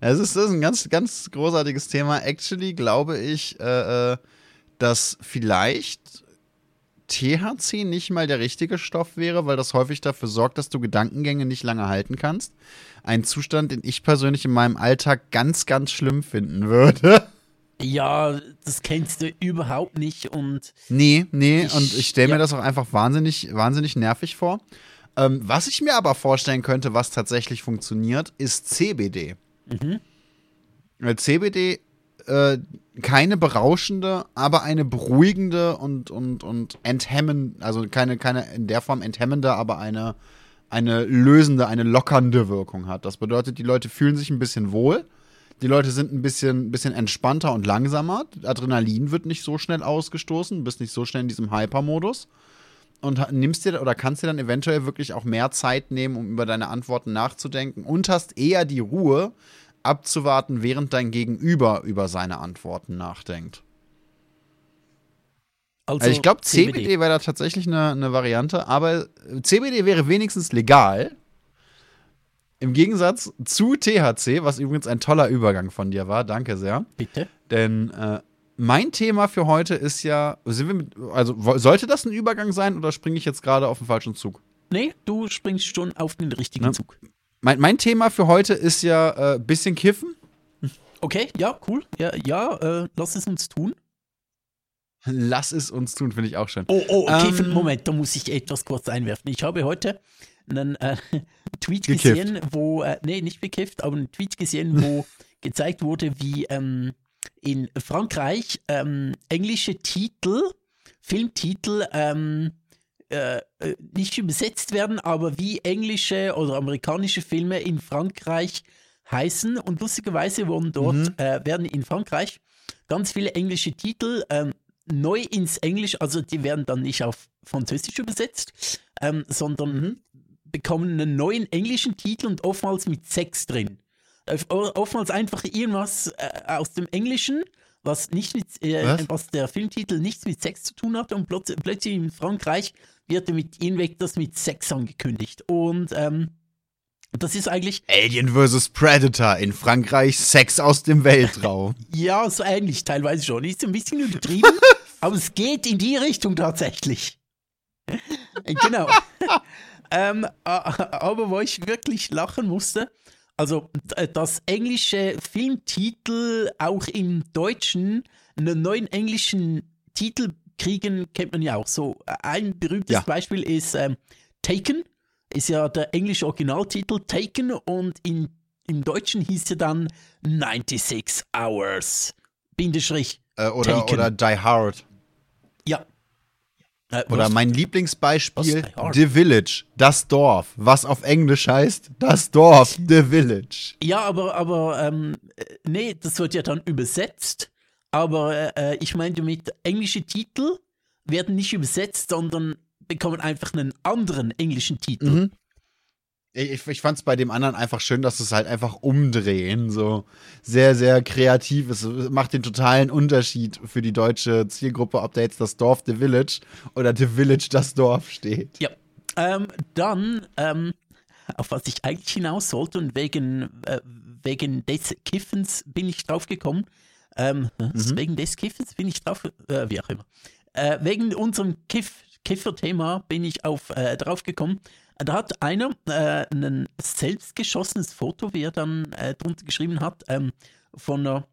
das ist, das ist ein ganz, ganz großartiges Thema. Actually glaube ich, äh, äh, dass vielleicht THC nicht mal der richtige Stoff wäre, weil das häufig dafür sorgt, dass du Gedankengänge nicht lange halten kannst. Ein Zustand, den ich persönlich in meinem Alltag ganz, ganz schlimm finden würde. *laughs*
Ja, das kennst du überhaupt nicht und.
Nee, nee, ich, und ich stelle mir ja. das auch einfach wahnsinnig, wahnsinnig nervig vor. Ähm, was ich mir aber vorstellen könnte, was tatsächlich funktioniert, ist CBD. Mhm. CBD äh, keine berauschende, aber eine beruhigende und, und, und enthemmende, also keine, keine in der Form enthemmende, aber eine, eine lösende, eine lockernde Wirkung hat. Das bedeutet, die Leute fühlen sich ein bisschen wohl. Die Leute sind ein bisschen, bisschen entspannter und langsamer. Adrenalin wird nicht so schnell ausgestoßen, bist nicht so schnell in diesem Hyper-Modus. Und nimmst dir oder kannst dir dann eventuell wirklich auch mehr Zeit nehmen, um über deine Antworten nachzudenken und hast eher die Ruhe, abzuwarten, während dein Gegenüber über seine Antworten nachdenkt. Also, also ich glaube, CBD, CBD wäre da tatsächlich eine, eine Variante, aber CBD wäre wenigstens legal. Im Gegensatz zu THC, was übrigens ein toller Übergang von dir war. Danke sehr.
Bitte.
Denn äh, mein Thema für heute ist ja, mit, also sollte das ein Übergang sein oder springe ich jetzt gerade auf den falschen Zug?
Nee, du springst schon auf den richtigen Na, Zug.
Mein, mein Thema für heute ist ja äh, bisschen kiffen.
Okay, ja, cool. Ja, ja äh, lass es uns tun.
Lass es uns tun, finde ich auch schön.
Oh, oh, kiffen, ähm, Moment, da muss ich etwas kurz einwerfen. Ich habe heute einen äh, *laughs* Tweet gekifft. gesehen, wo, äh, nee, nicht bekifft, aber einen Tweet gesehen, wo *laughs* gezeigt wurde, wie ähm, in Frankreich ähm, englische Titel, Filmtitel, ähm, äh, äh, nicht übersetzt werden, aber wie englische oder amerikanische Filme in Frankreich heißen. Und lustigerweise wurden dort, mhm. äh, werden in Frankreich ganz viele englische Titel ähm, neu ins Englisch, also die werden dann nicht auf Französisch übersetzt, ähm, sondern mhm. bekommen einen neuen englischen Titel und oftmals mit Sex drin. Oftmals einfach irgendwas äh, aus dem Englischen, was nicht mit, äh, was? was? der Filmtitel nichts mit Sex zu tun hat und plötzlich in Frankreich wird mit Invictus mit Sex angekündigt. Und ähm, das ist eigentlich.
Alien vs. Predator in Frankreich, Sex aus dem Weltraum. *laughs*
ja, so ähnlich, teilweise schon. Ist ein bisschen übertrieben, *laughs* aber es geht in die Richtung tatsächlich. genau. *laughs* ähm, aber wo ich wirklich lachen musste, also das englische Filmtitel auch im Deutschen einen neuen englischen Titel kriegen, kennt man ja auch so. Ein berühmtes ja. Beispiel ist ähm, Taken, ist ja der englische Originaltitel Taken und in, im Deutschen hieß er dann 96 Hours. Bindestrich.
Äh, oder, oder Die Hard. Äh, oder mein Lieblingsbeispiel, The Village, das Dorf, was auf Englisch heißt, das Dorf, The Village.
Ja, aber, aber ähm, äh, nee, das wird ja dann übersetzt aber äh, ich meine damit, englische Titel werden nicht übersetzt, sondern bekommen einfach einen anderen englischen Titel. Mhm.
Ich, ich fand es bei dem anderen einfach schön, dass es halt einfach umdrehen. So sehr, sehr kreativ ist. Macht den totalen Unterschied für die deutsche Zielgruppe, ob da jetzt das Dorf The Village oder The Village das Dorf steht.
Ja. Ähm, dann, ähm, auf was ich eigentlich hinaus sollte und wegen, äh, wegen des Kiffens bin ich drauf gekommen. Ähm, mhm. Wegen des Kiffens bin ich drauf, äh, wie auch immer. Äh, wegen unserem Kiff, Kiffer-Thema bin ich auf, äh, drauf gekommen. Da hat einer äh, ein selbstgeschossenes Foto, wie er dann äh, drunter geschrieben hat, ähm, von einer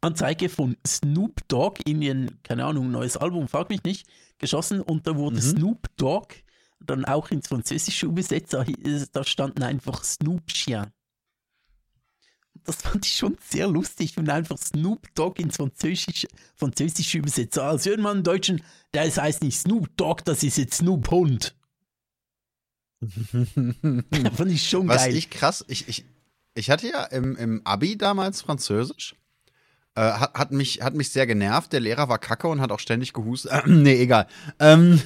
Anzeige von Snoop Dogg in ihren, keine Ahnung, neues Album, frag mich nicht, geschossen und da wurde mhm. Snoop Dogg dann auch ins Französische übersetzt, da standen einfach Snoop Chien das fand ich schon sehr lustig, wenn einfach Snoop Dogg ins Französische, Französische übersetzt. Als hört man einen Deutschen, das heißt nicht Snoop Dogg, das ist jetzt Snoop Hund. *laughs* fand ich schon
Was
geil.
Was ich krass, ich, ich, ich hatte ja im, im Abi damals Französisch. Äh, hat, hat, mich, hat mich sehr genervt. Der Lehrer war kacke und hat auch ständig gehustet. Äh, *clears throat* nee, egal. Ähm,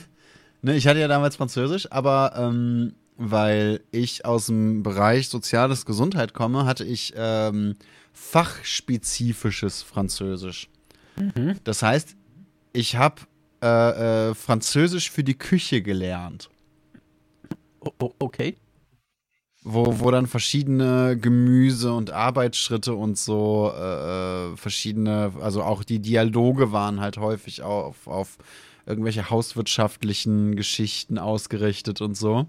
ne, ich hatte ja damals Französisch, aber ähm, weil ich aus dem Bereich Soziales Gesundheit komme, hatte ich ähm, fachspezifisches Französisch. Mhm. Das heißt, ich habe äh, äh, Französisch für die Küche gelernt.
Okay.
Wo, wo dann verschiedene Gemüse und Arbeitsschritte und so äh, äh, verschiedene, also auch die Dialoge waren halt häufig auf, auf irgendwelche hauswirtschaftlichen Geschichten ausgerichtet und so.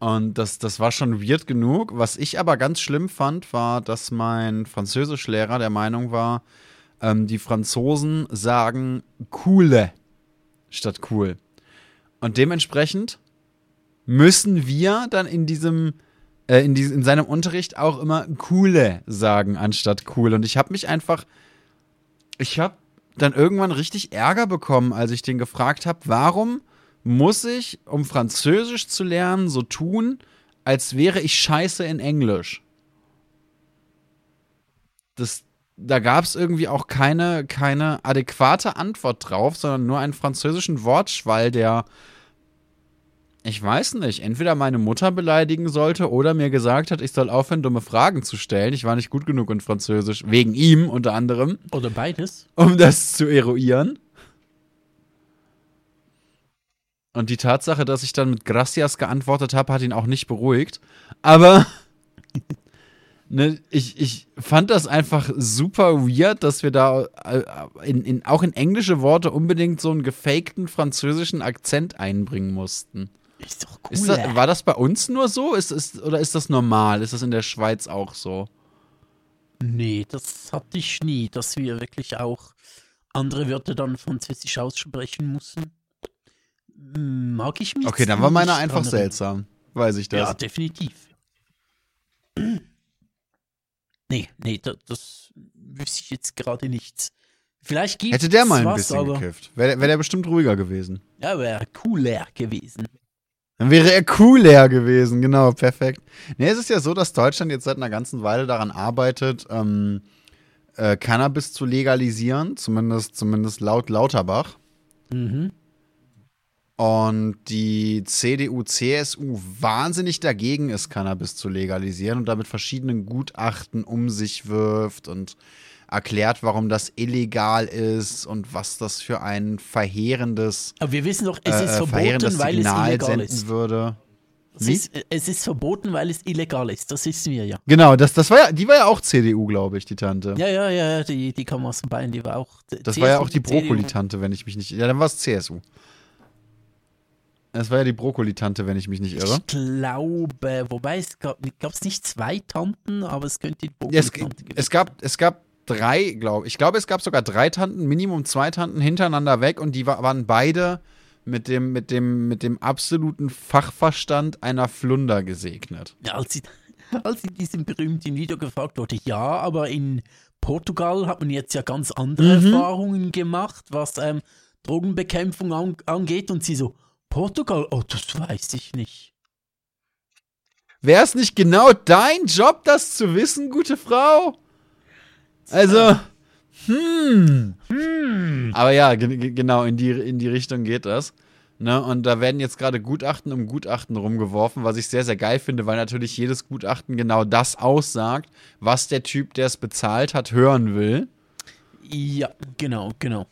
Und das, das war schon weird genug. Was ich aber ganz schlimm fand, war, dass mein Französischlehrer der Meinung war, ähm, die Franzosen sagen coole statt cool. Und dementsprechend müssen wir dann in diesem, äh, in, diesem, in seinem Unterricht auch immer coole sagen anstatt cool. Und ich habe mich einfach, ich habe dann irgendwann richtig Ärger bekommen, als ich den gefragt habe, warum muss ich, um Französisch zu lernen, so tun, als wäre ich scheiße in Englisch. Das, da gab es irgendwie auch keine, keine adäquate Antwort drauf, sondern nur einen französischen Wortschwall, der, ich weiß nicht, entweder meine Mutter beleidigen sollte oder mir gesagt hat, ich soll aufhören, dumme Fragen zu stellen. Ich war nicht gut genug in Französisch, wegen ihm unter anderem.
Oder beides.
Um das zu eruieren. Und die Tatsache, dass ich dann mit Gracias geantwortet habe, hat ihn auch nicht beruhigt. Aber *laughs* ne, ich, ich fand das einfach super weird, dass wir da äh, in, in, auch in englische Worte unbedingt so einen gefakten französischen Akzent einbringen mussten.
Ist doch cool.
Ist das, war das bei uns nur so? Ist, ist, oder ist das normal? Ist das in der Schweiz auch so?
Nee, das hatte ich nie, dass wir wirklich auch andere Wörter dann französisch aussprechen mussten. Mag ich mich.
Okay, dann war meine einfach dran seltsam. Weiß ich das.
Ja, definitiv. Nee, nee, das, das wüsste ich jetzt gerade nichts. Vielleicht gibt
Hätte der mal ein was, bisschen gekifft. Wäre wär der bestimmt ruhiger gewesen.
Ja, wäre cooler gewesen.
Dann wäre er cooler gewesen, genau, perfekt. Nee, es ist ja so, dass Deutschland jetzt seit einer ganzen Weile daran arbeitet, ähm, äh, Cannabis zu legalisieren, zumindest, zumindest laut Lauterbach.
Mhm
und die CDU, CSU wahnsinnig dagegen ist, Cannabis zu legalisieren und damit verschiedenen Gutachten um sich wirft und erklärt, warum das illegal ist und was das für ein verheerendes,
Aber wir wissen doch, es ist äh, verboten, weil es illegal ist.
würde.
Es ist, es ist, verboten, weil es illegal ist. Das wissen wir ja.
Genau, das, das war ja, die war ja auch CDU, glaube ich, die Tante.
Ja, ja, ja, die, die kam aus dem Bein, die war auch.
Das CSU, war ja auch die Brokkoli-Tante, wenn ich mich nicht. Ja, dann war es CSU. Es war ja die Brokkoli-Tante, wenn ich mich nicht irre.
Ich glaube, wobei es gab es nicht zwei Tanten, aber es könnte die
Brokkoli-Tante ja, es, es, gab, es gab drei, glaube ich. Ich glaube, es gab sogar drei Tanten, Minimum zwei Tanten hintereinander weg und die waren beide mit dem, mit dem, mit dem absoluten Fachverstand einer Flunder gesegnet.
Ja, als, sie, *laughs* als in diesem berühmten Video gefragt wurde, ja, aber in Portugal hat man jetzt ja ganz andere mhm. Erfahrungen gemacht, was ähm, Drogenbekämpfung an, angeht und sie so, Portugal? Oh, das weiß ich nicht.
Wäre es nicht genau dein Job, das zu wissen, gute Frau? Also, hm. hm. Aber ja, genau, in die, in die Richtung geht das. Ne? Und da werden jetzt gerade Gutachten um Gutachten rumgeworfen, was ich sehr, sehr geil finde, weil natürlich jedes Gutachten genau das aussagt, was der Typ, der es bezahlt hat, hören will.
Ja, genau, genau.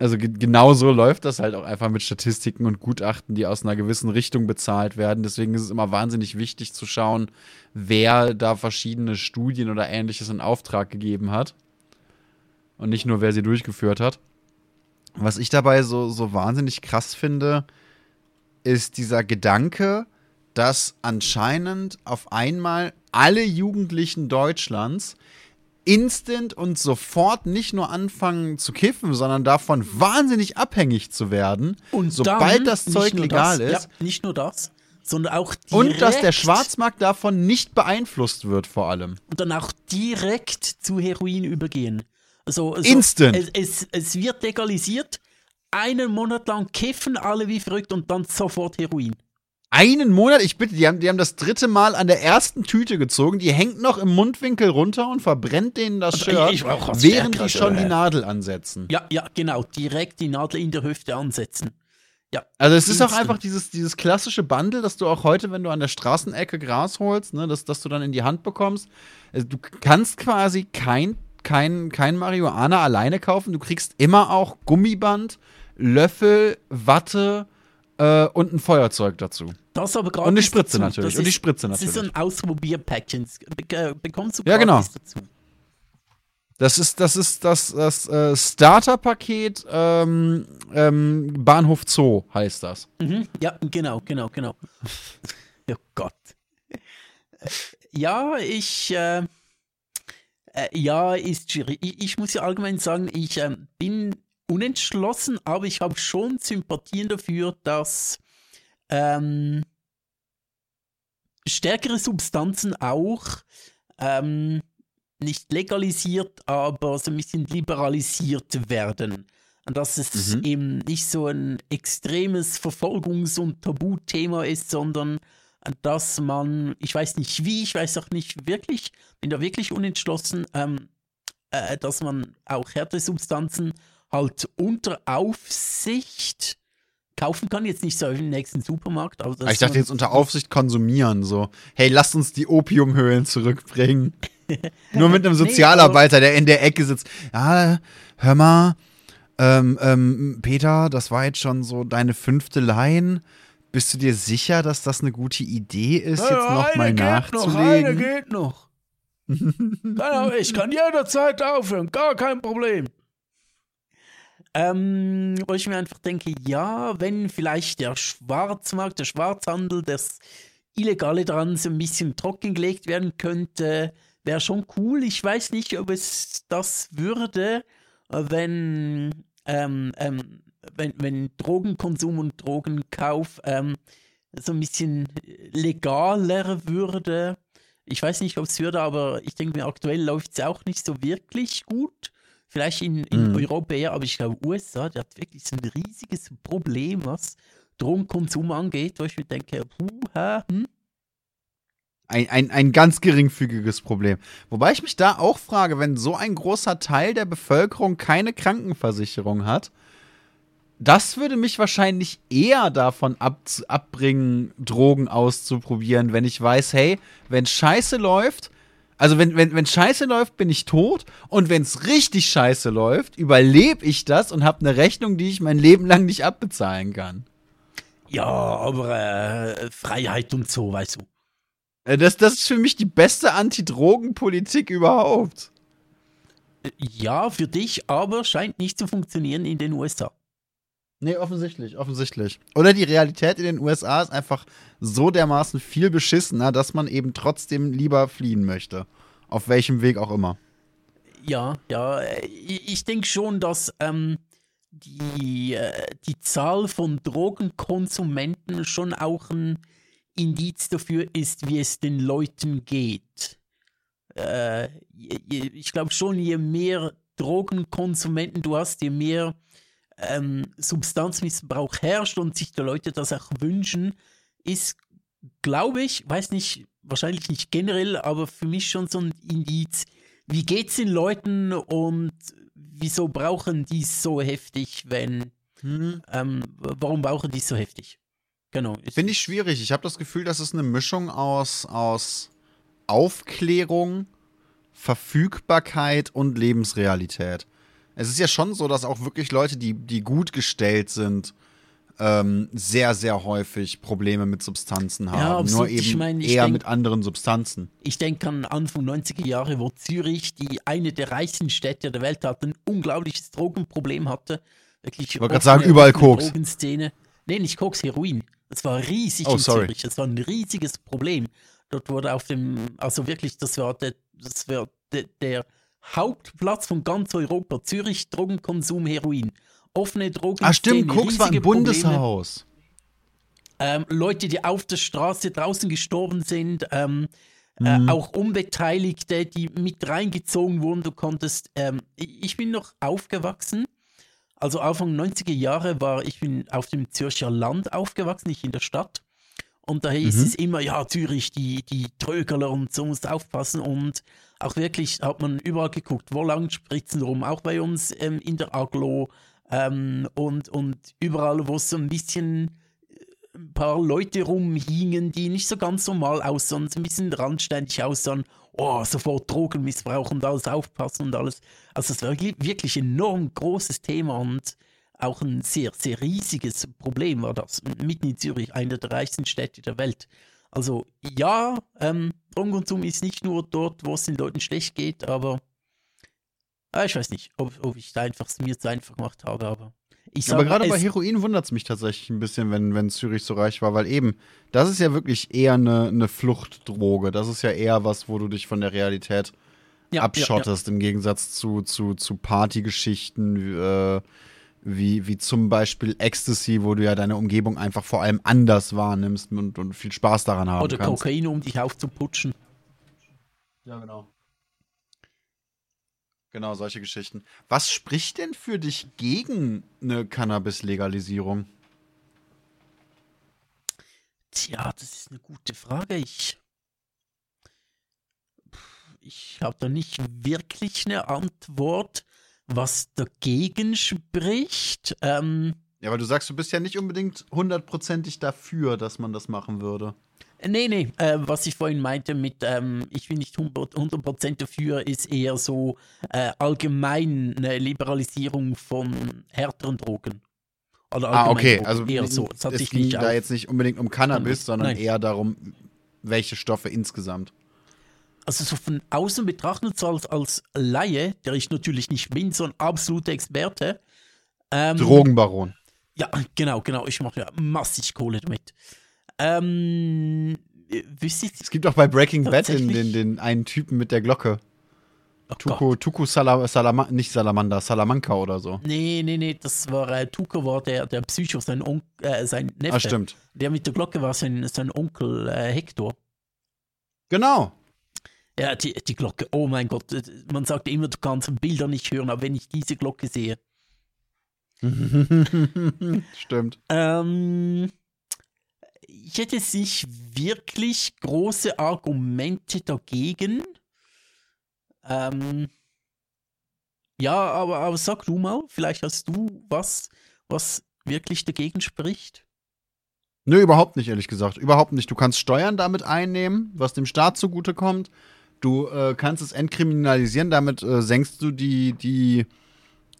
Also genau so läuft das halt auch einfach mit Statistiken und Gutachten, die aus einer gewissen Richtung bezahlt werden. Deswegen ist es immer wahnsinnig wichtig zu schauen, wer da verschiedene Studien oder ähnliches in Auftrag gegeben hat. Und nicht nur, wer sie durchgeführt hat. Was ich dabei so, so wahnsinnig krass finde, ist dieser Gedanke, dass anscheinend auf einmal alle Jugendlichen Deutschlands instant und sofort nicht nur anfangen zu kiffen, sondern davon wahnsinnig abhängig zu werden.
Und
sobald das Zeug legal
das,
ist.
Ja, nicht nur das, sondern auch direkt,
Und dass der Schwarzmarkt davon nicht beeinflusst wird, vor allem.
Und dann auch direkt zu Heroin übergehen. Also, also
instant.
Es, es, es wird legalisiert, einen Monat lang kiffen alle wie verrückt und dann sofort Heroin.
Einen Monat? Ich bitte, die haben, die haben das dritte Mal an der ersten Tüte gezogen. Die hängt noch im Mundwinkel runter und verbrennt denen das also Shirt, während die schon die Nadel ansetzen.
Ja, ja, genau. Direkt die Nadel in der Hüfte ansetzen. Ja.
Also es ist auch einfach dieses, dieses klassische Bundle, dass du auch heute, wenn du an der Straßenecke Gras holst, ne, dass, dass du dann in die Hand bekommst. Also du kannst quasi kein, kein, kein Marihuana alleine kaufen. Du kriegst immer auch Gummiband, Löffel, Watte, äh, und ein Feuerzeug dazu.
Das aber
Und die Spritze dazu. natürlich. Das und die Spritze natürlich.
Das ist so ein Ausprobierpäckchen. Be bekommst du
ja, genau.
dazu.
Das ist das, ist das, das äh, Starter-Paket ähm, ähm, Bahnhof Zoo heißt das.
Mhm, ja, genau, genau, genau. *laughs* oh Gott. Ja, ich. Äh, äh, ja, ist schwierig. Ich, ich, muss ja allgemein sagen, ich äh, bin unentschlossen, aber ich habe schon Sympathien dafür, dass ähm, stärkere Substanzen auch ähm, nicht legalisiert, aber so ein bisschen liberalisiert werden. Und dass es mhm. eben nicht so ein extremes Verfolgungs- und Tabuthema ist, sondern dass man, ich weiß nicht wie, ich weiß auch nicht wirklich, bin da wirklich unentschlossen, ähm, äh, dass man auch Härtesubstanzen halt unter Aufsicht kaufen kann. Jetzt nicht so im nächsten Supermarkt.
Aber ich dachte jetzt unter Aufsicht konsumieren. So, hey, lasst uns die Opiumhöhlen zurückbringen. *laughs* Nur mit einem Sozialarbeiter, nee, der in der Ecke sitzt. Ja, hör mal, ähm, ähm, Peter, das war jetzt schon so deine fünfte Line. Bist du dir sicher, dass das eine gute Idee ist, ja, jetzt nochmal nachzulegen? Noch, eine
geht noch. ich kann jederzeit aufhören, gar kein Problem. Ähm, wo ich mir einfach denke, ja, wenn vielleicht der Schwarzmarkt, der Schwarzhandel, das Illegale dran so ein bisschen trockengelegt werden könnte, wäre schon cool. Ich weiß nicht, ob es das würde, wenn, ähm, ähm, wenn, wenn Drogenkonsum und Drogenkauf ähm, so ein bisschen legaler würde. Ich weiß nicht, ob es würde, aber ich denke mir, aktuell läuft es auch nicht so wirklich gut. Vielleicht in, in mhm. Europa eher, aber ich glaube, USA, der hat wirklich so ein riesiges Problem, was Drogenkonsum angeht, wo ich mir denke, puh, hm?
Ein, ein, ein ganz geringfügiges Problem. Wobei ich mich da auch frage, wenn so ein großer Teil der Bevölkerung keine Krankenversicherung hat, das würde mich wahrscheinlich eher davon ab, abbringen, Drogen auszuprobieren, wenn ich weiß, hey, wenn Scheiße läuft, also wenn, wenn, wenn Scheiße läuft, bin ich tot. Und wenn es richtig Scheiße läuft, überlebe ich das und habe eine Rechnung, die ich mein Leben lang nicht abbezahlen kann.
Ja, aber äh, Freiheit und so, weißt du.
Äh, das, das ist für mich die beste Anti-Drogen-Politik überhaupt.
Ja, für dich, aber scheint nicht zu funktionieren in den USA.
Nee, offensichtlich, offensichtlich. Oder die Realität in den USA ist einfach so dermaßen viel beschissener, dass man eben trotzdem lieber fliehen möchte. Auf welchem Weg auch immer.
Ja, ja, ich denke schon, dass ähm, die, äh, die Zahl von Drogenkonsumenten schon auch ein Indiz dafür ist, wie es den Leuten geht. Äh, ich glaube schon, je mehr Drogenkonsumenten du hast, je mehr ähm, Substanzmissbrauch herrscht und sich die Leute das auch wünschen, ist, glaube ich, weiß nicht, wahrscheinlich nicht generell, aber für mich schon so ein Indiz, wie geht es den Leuten und wieso brauchen die so heftig, wenn, mhm. ähm, warum brauchen die so heftig?
Genau. Finde ich schwierig. Ich habe das Gefühl, das ist eine Mischung aus, aus Aufklärung, Verfügbarkeit und Lebensrealität es ist ja schon so, dass auch wirklich Leute, die, die gut gestellt sind, ähm, sehr, sehr häufig Probleme mit Substanzen haben. Ja, Nur eben ich mein, ich eher denk, mit anderen Substanzen.
Ich denke an Anfang 90er Jahre, wo Zürich, die eine der reichsten Städte der Welt hat, ein unglaubliches Drogenproblem hatte. Wirklich
ich wollte gerade sagen, überall Koks.
Drogenszene. Nee, nicht Koks, Heroin. Das war riesig oh, in sorry. Zürich. Das war ein riesiges Problem. Dort wurde auf dem, also wirklich, das war der, das war der, der Hauptplatz von ganz Europa. Zürich, Drogenkonsum, Heroin. Offene Drogen.
Ah, stimmt, Koks war ein Bundeshaus.
Ähm, Leute, die auf der Straße draußen gestorben sind, ähm, äh, mhm. äh, auch Unbeteiligte, die mit reingezogen wurden. Du konntest, ähm, ich bin noch aufgewachsen, also Anfang 90er Jahre war ich bin auf dem Zürcher Land aufgewachsen, nicht in der Stadt. Und da hieß mhm. es immer, ja, Zürich, die, die Trögerler und so musst aufpassen. Und auch wirklich hat man überall geguckt, wo lang Spritzen rum, auch bei uns ähm, in der Aglo ähm, und, und überall, wo so ein bisschen äh, ein paar Leute rumhingen, die nicht so ganz normal aussahen, so ein bisschen randständig aussahen, oh, sofort Drogenmissbrauch und alles aufpassen und alles. Also es war wirklich ein enorm großes Thema und auch ein sehr, sehr riesiges Problem war das. Mitten in Zürich, einer der reichsten Städte der Welt. Also ja, ähm, Drogenkonsum ist nicht nur dort, wo es den Leuten schlecht geht, aber Ah, ich weiß nicht, ob, ob ich da einfach es mir zu einfach gemacht habe, aber ich
Aber
sag,
gerade bei Heroin wundert es mich tatsächlich ein bisschen, wenn, wenn Zürich so reich war, weil eben, das ist ja wirklich eher eine, eine Fluchtdroge. Das ist ja eher was, wo du dich von der Realität
ja,
abschottest, im Gegensatz zu, zu, zu Partygeschichten, äh, wie, wie zum Beispiel Ecstasy, wo du ja deine Umgebung einfach vor allem anders wahrnimmst und, und viel Spaß daran haben
Oder
kannst.
Kokain, um dich aufzuputschen.
Ja, genau. Genau, solche Geschichten. Was spricht denn für dich gegen eine Cannabis-Legalisierung?
Tja, das ist eine gute Frage. Ich, ich habe da nicht wirklich eine Antwort, was dagegen spricht. Ähm,
Ja, weil du sagst, du bist ja nicht unbedingt hundertprozentig dafür, dass man das machen würde.
nee, nee, äh, was ich vorhin meinte mit, ähm, ich bin nicht 100% 100% dafür, ist eher so äh, allgemein eine Liberalisierung von härteren Drogen. Oder
Ah, okay.
Drogen,
Also
eher so.
Es ging
nicht
da jetzt nicht unbedingt um Cannabis,
Nein.
sondern
Nein.
eher darum, welche Stoffe insgesamt.
Also so von außen betrachtet, so als, als Laie, der ich natürlich nicht bin, so ein absoluter Experte. Ähm,
Drogenbaron.
Ja, genau, genau. Ich mache ja massig Kohle damit. Ähm, äh,
Es gibt auch bei Breaking Bad den, den, den einen Typen mit der Glocke.
oh.
Tuko, Tuko Sala, Salama, nicht Salamander, Salamanca oder so.
Nee, nee, nee, das war, äh, Tuko war der, der Psycho, sein, On äh, sein Neffe.
Ah, stimmt.
Der mit der Glocke war sein, sein Onkel äh, Hector.
Genau.
Ja, die, die Glocke, oh mein Gott, äh, man sagt immer, du kannst Bilder nicht hören, aber wenn ich diese Glocke sehe. *laughs*
stimmt.
Ähm, ich hätte jetzt nicht wirklich große Argumente dagegen. Ähm, ja, aber, aber sag du mal, vielleicht hast du was, was wirklich dagegen spricht.
Nö, überhaupt nicht, ehrlich gesagt. Überhaupt nicht. Du kannst Steuern damit einnehmen, was dem Staat zugutekommt. Du äh, kannst es entkriminalisieren, damit äh, senkst du die, die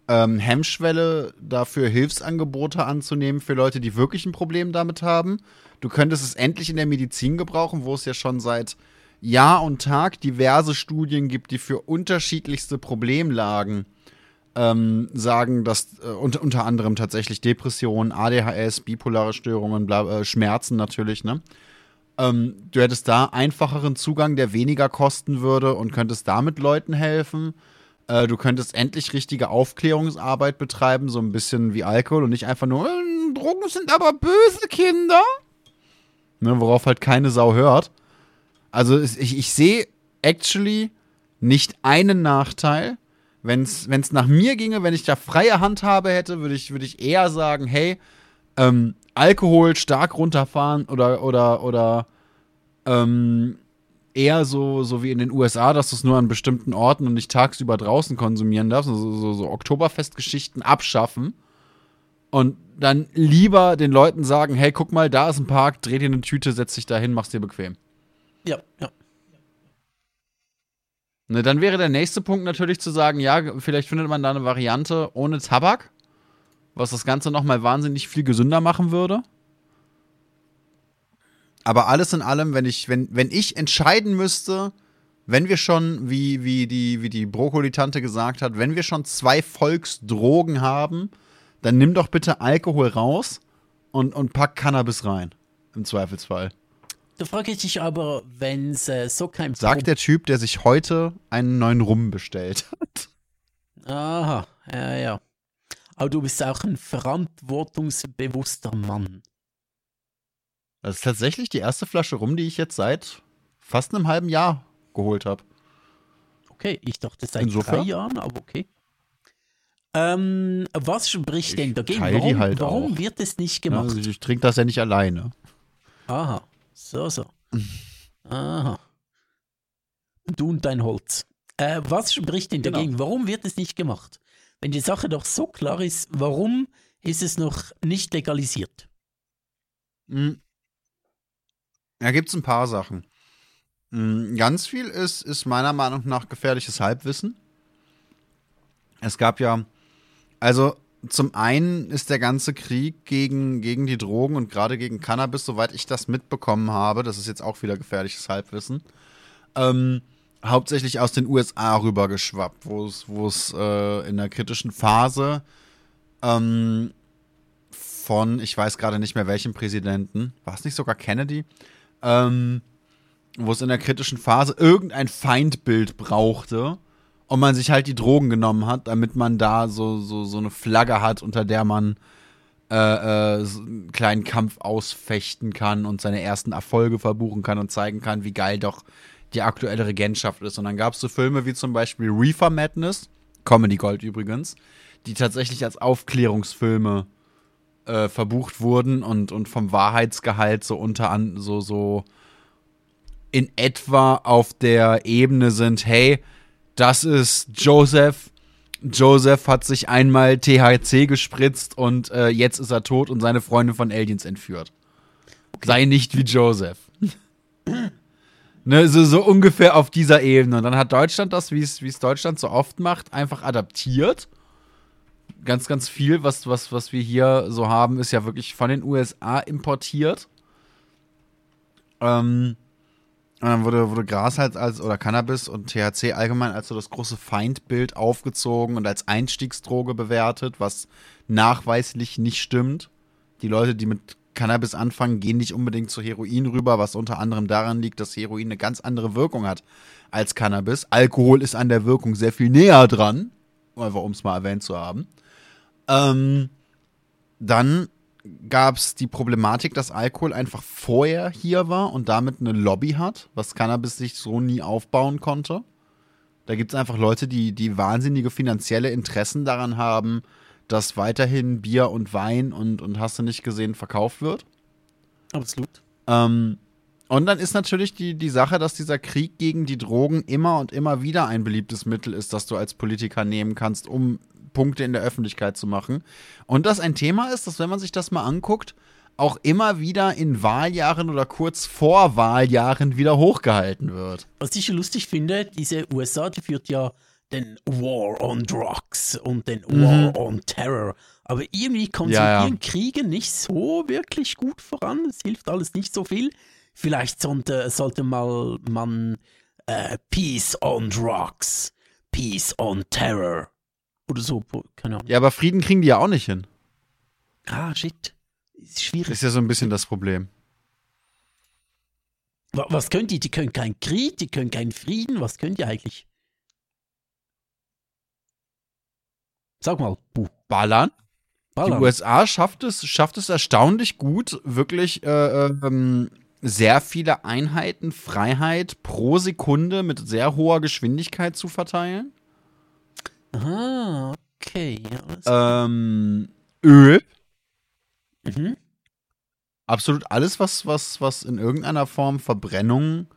ähm, Hemmschwelle dafür, Hilfsangebote anzunehmen für Leute, die wirklich ein Problem damit haben. Du könntest es endlich in der Medizin gebrauchen, wo es ja schon seit Jahr und Tag diverse Studien gibt, die für unterschiedlichste Problemlagen ähm, sagen, dass äh, unter, unter anderem tatsächlich Depressionen, ADHS, bipolare Störungen, bla, äh, Schmerzen natürlich, ne? Ähm, du hättest da einfacheren Zugang, der weniger kosten würde und könntest damit Leuten helfen. Äh, du könntest endlich richtige Aufklärungsarbeit betreiben, so ein bisschen wie Alkohol und nicht einfach nur, äh, Drogen sind aber böse Kinder. Ne, worauf halt keine Sau hört. Also ich, ich sehe actually nicht einen Nachteil. Wenn es nach mir ginge, wenn ich da freie Handhabe hätte, würde ich, würde ich eher sagen, hey, ähm, Alkohol stark runterfahren oder, oder, oder ähm, eher so, so wie in den USA, dass du es nur an bestimmten Orten und nicht tagsüber draußen konsumieren darfst, so, so, so Oktoberfestgeschichten abschaffen und dann lieber den Leuten sagen, hey, guck mal, da ist ein Park, dreh dir eine Tüte, setz dich da hin, mach's dir bequem.
Ja, ja.
Ne, dann wäre der nächste Punkt natürlich zu sagen, ja, vielleicht findet man da eine Variante ohne Tabak, was das Ganze nochmal wahnsinnig viel gesünder machen würde. Aber alles in allem, wenn ich, wenn, wenn ich entscheiden müsste, wenn wir schon, wie, wie die, wie die Brokkoli-Tante gesagt hat, wenn wir schon zwei Volksdrogen haben, dann nimm doch bitte Alkohol raus und, und pack Cannabis rein. Im Zweifelsfall.
Da frage ich dich aber, wenn es äh, so kein
Sagt der Typ, der sich heute einen neuen Rum bestellt hat.
Aha, ja, ja. Aber du bist auch ein verantwortungsbewusster Mann.
Das ist tatsächlich die erste Flasche Rum, die ich jetzt seit fast einem halben Jahr geholt habe.
Okay, ich dachte seit
Insofern?
drei Jahren, aber okay. Ähm, was spricht
Ich
denn dagegen? Warum,
halt
warum wird es nicht gemacht?
also ich trinke das ja nicht alleine.
Aha, so, so. Aha. Du und dein Holz. Äh, was spricht denn
Genau.
dagegen? Warum wird es nicht gemacht? Wenn die Sache doch so klar ist, warum ist es noch nicht legalisiert?
Da gibt es ein paar Sachen. Mhm, Ganz viel ist, ist meiner Meinung nach gefährliches Halbwissen. Es gab ja, also zum einen ist der ganze Krieg gegen, gegen die Drogen und gerade gegen Cannabis, soweit ich das mitbekommen habe, das ist jetzt auch wieder gefährliches Halbwissen, ähm, hauptsächlich aus den USA rübergeschwappt, wo es, äh, in der kritischen Phase ähm, von, ich weiß gerade nicht mehr welchem Präsidenten, war es nicht sogar Kennedy, ähm, wo es in der kritischen Phase irgendein Feindbild brauchte und man sich halt die Drogen genommen hat, damit man da so, so, so eine Flagge hat, unter der man äh, äh, so einen kleinen Kampf ausfechten kann und seine ersten Erfolge verbuchen kann und zeigen kann, wie geil doch die aktuelle Regentschaft ist. Und dann gab es so Filme wie zum Beispiel Reefer Madness, Comedy Gold übrigens, die tatsächlich als Aufklärungsfilme äh, verbucht wurden und, und vom Wahrheitsgehalt so unter an so, so in etwa auf der Ebene sind, hey, das ist Joseph. Joseph hat sich einmal THC gespritzt und äh, jetzt ist er tot und seine Freundin von Aliens entführt. Okay. Sei nicht wie Joseph. Ne, so, so ungefähr auf dieser Ebene. Und dann hat Deutschland das, wie es Deutschland so oft macht, einfach adaptiert. Ganz, ganz viel, was, was, was wir hier so haben, ist ja wirklich von den USA importiert. Ähm, und dann wurde, wurde Gras halt als, oder Cannabis und THC allgemein als so das große Feindbild aufgezogen und als Einstiegsdroge bewertet, was nachweislich nicht stimmt. Die Leute, die mit Cannabis anfangen, gehen nicht unbedingt zu Heroin rüber, was unter anderem daran liegt, dass Heroin eine ganz andere Wirkung hat als Cannabis. Alkohol ist an der Wirkung sehr viel näher dran, einfach um es mal erwähnt zu haben. Ähm, dann gab es die Problematik, dass Alkohol einfach vorher hier war und damit eine Lobby hat, was Cannabis sich so nie aufbauen konnte. Da gibt es einfach Leute, die, die wahnsinnige finanzielle Interessen daran haben, dass weiterhin Bier und Wein und, und hast du nicht gesehen verkauft wird.
Absolut.
Ähm, und dann ist natürlich die, die Sache, dass dieser Krieg gegen die Drogen immer und immer wieder ein beliebtes Mittel ist, das du als Politiker nehmen kannst, um Punkte in der Öffentlichkeit zu machen. Und das ein Thema ist, dass wenn man sich das mal anguckt, auch immer wieder in Wahljahren oder kurz vor Wahljahren wieder hochgehalten wird.
Was ich lustig finde, diese USA, die führt ja den War on Drugs und den mhm. War on Terror. Aber irgendwie kommen ja, ja. Kriege nicht so wirklich gut voran. Es hilft alles nicht so viel. Vielleicht sollte, sollte mal man äh, Peace on Drugs, Peace on Terror oder so, keine Ahnung.
Ja, aber Frieden kriegen die ja auch nicht hin.
Ah, shit. Ist schwierig.
Ist ja so ein bisschen das Problem.
Was können die? Die können keinen Krieg, die können keinen Frieden. Was können die eigentlich? Sag mal.
Ballern. Ballern. Die USA schafft es, schafft es erstaunlich gut, wirklich äh, ähm, sehr viele Einheiten Freiheit pro Sekunde mit sehr hoher Geschwindigkeit zu verteilen.
Ah, okay.
Ja, ähm, Öl. Mhm. Absolut alles, was, was, was in irgendeiner Form Verbrennung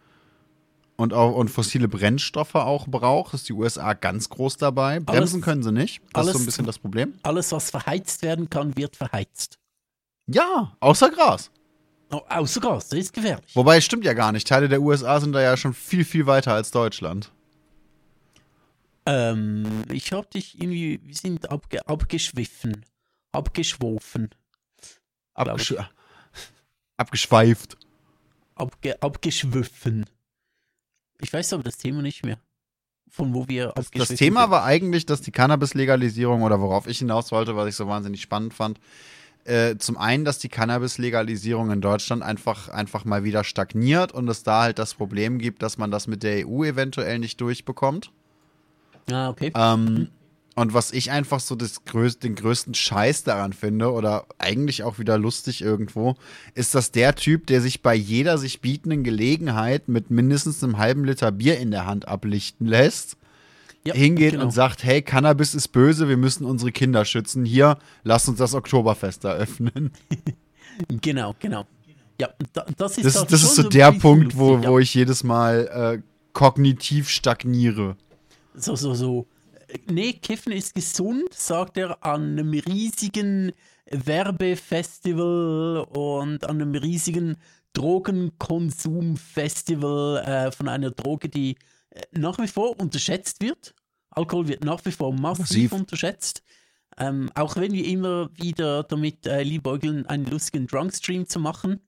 und auch und fossile Brennstoffe auch braucht, ist die USA ganz groß dabei. Bremsen alles, können sie nicht. Das alles, ist so ein bisschen das Problem.
Alles, was verheizt werden kann, wird verheizt.
Ja, außer Gras.
Oh, außer Gras, das ist gefährlich.
Wobei, es stimmt ja gar nicht. Teile der USA sind da ja schon viel, viel weiter als Deutschland.
Ähm, ich hab dich irgendwie, wir sind abge abgeschwiffen. Abgeschwofen.
Abgesch abgeschweift.
Abge abgeschwiffen. Ich weiß aber das Thema nicht mehr. Von wo wir
das, das Thema sind. war eigentlich, dass die Cannabis-Legalisierung oder worauf ich hinaus wollte, was ich so wahnsinnig spannend fand, äh, zum einen, dass die Cannabis-Legalisierung in Deutschland einfach, einfach mal wieder stagniert und es da halt das Problem gibt, dass man das mit der EU eventuell nicht durchbekommt.
Ah, okay.
Ähm, und was ich einfach so das größ den größten Scheiß daran finde, oder eigentlich auch wieder lustig irgendwo, ist, dass der Typ, der sich bei jeder sich bietenden Gelegenheit mit mindestens einem halben Liter Bier in der Hand ablichten lässt, ja, hingeht genau. und sagt, hey, Cannabis ist böse, wir müssen unsere Kinder schützen. Hier, lass uns das Oktoberfest eröffnen. *laughs*
genau, genau. Ja, das ist,
das, das ist so, so der Punkt, wo, wo ich jedes Mal äh, kognitiv stagniere
so, so, so, nee, Kiffen ist gesund, sagt er an einem riesigen Werbefestival und an einem riesigen Drogenkonsumfestival äh, von einer Droge, die äh, nach wie vor unterschätzt wird. Alkohol wird nach wie vor massiv, massiv. unterschätzt. Ähm, auch wenn wir immer wieder damit äh, liebäugeln, einen lustigen Drunkstream zu machen.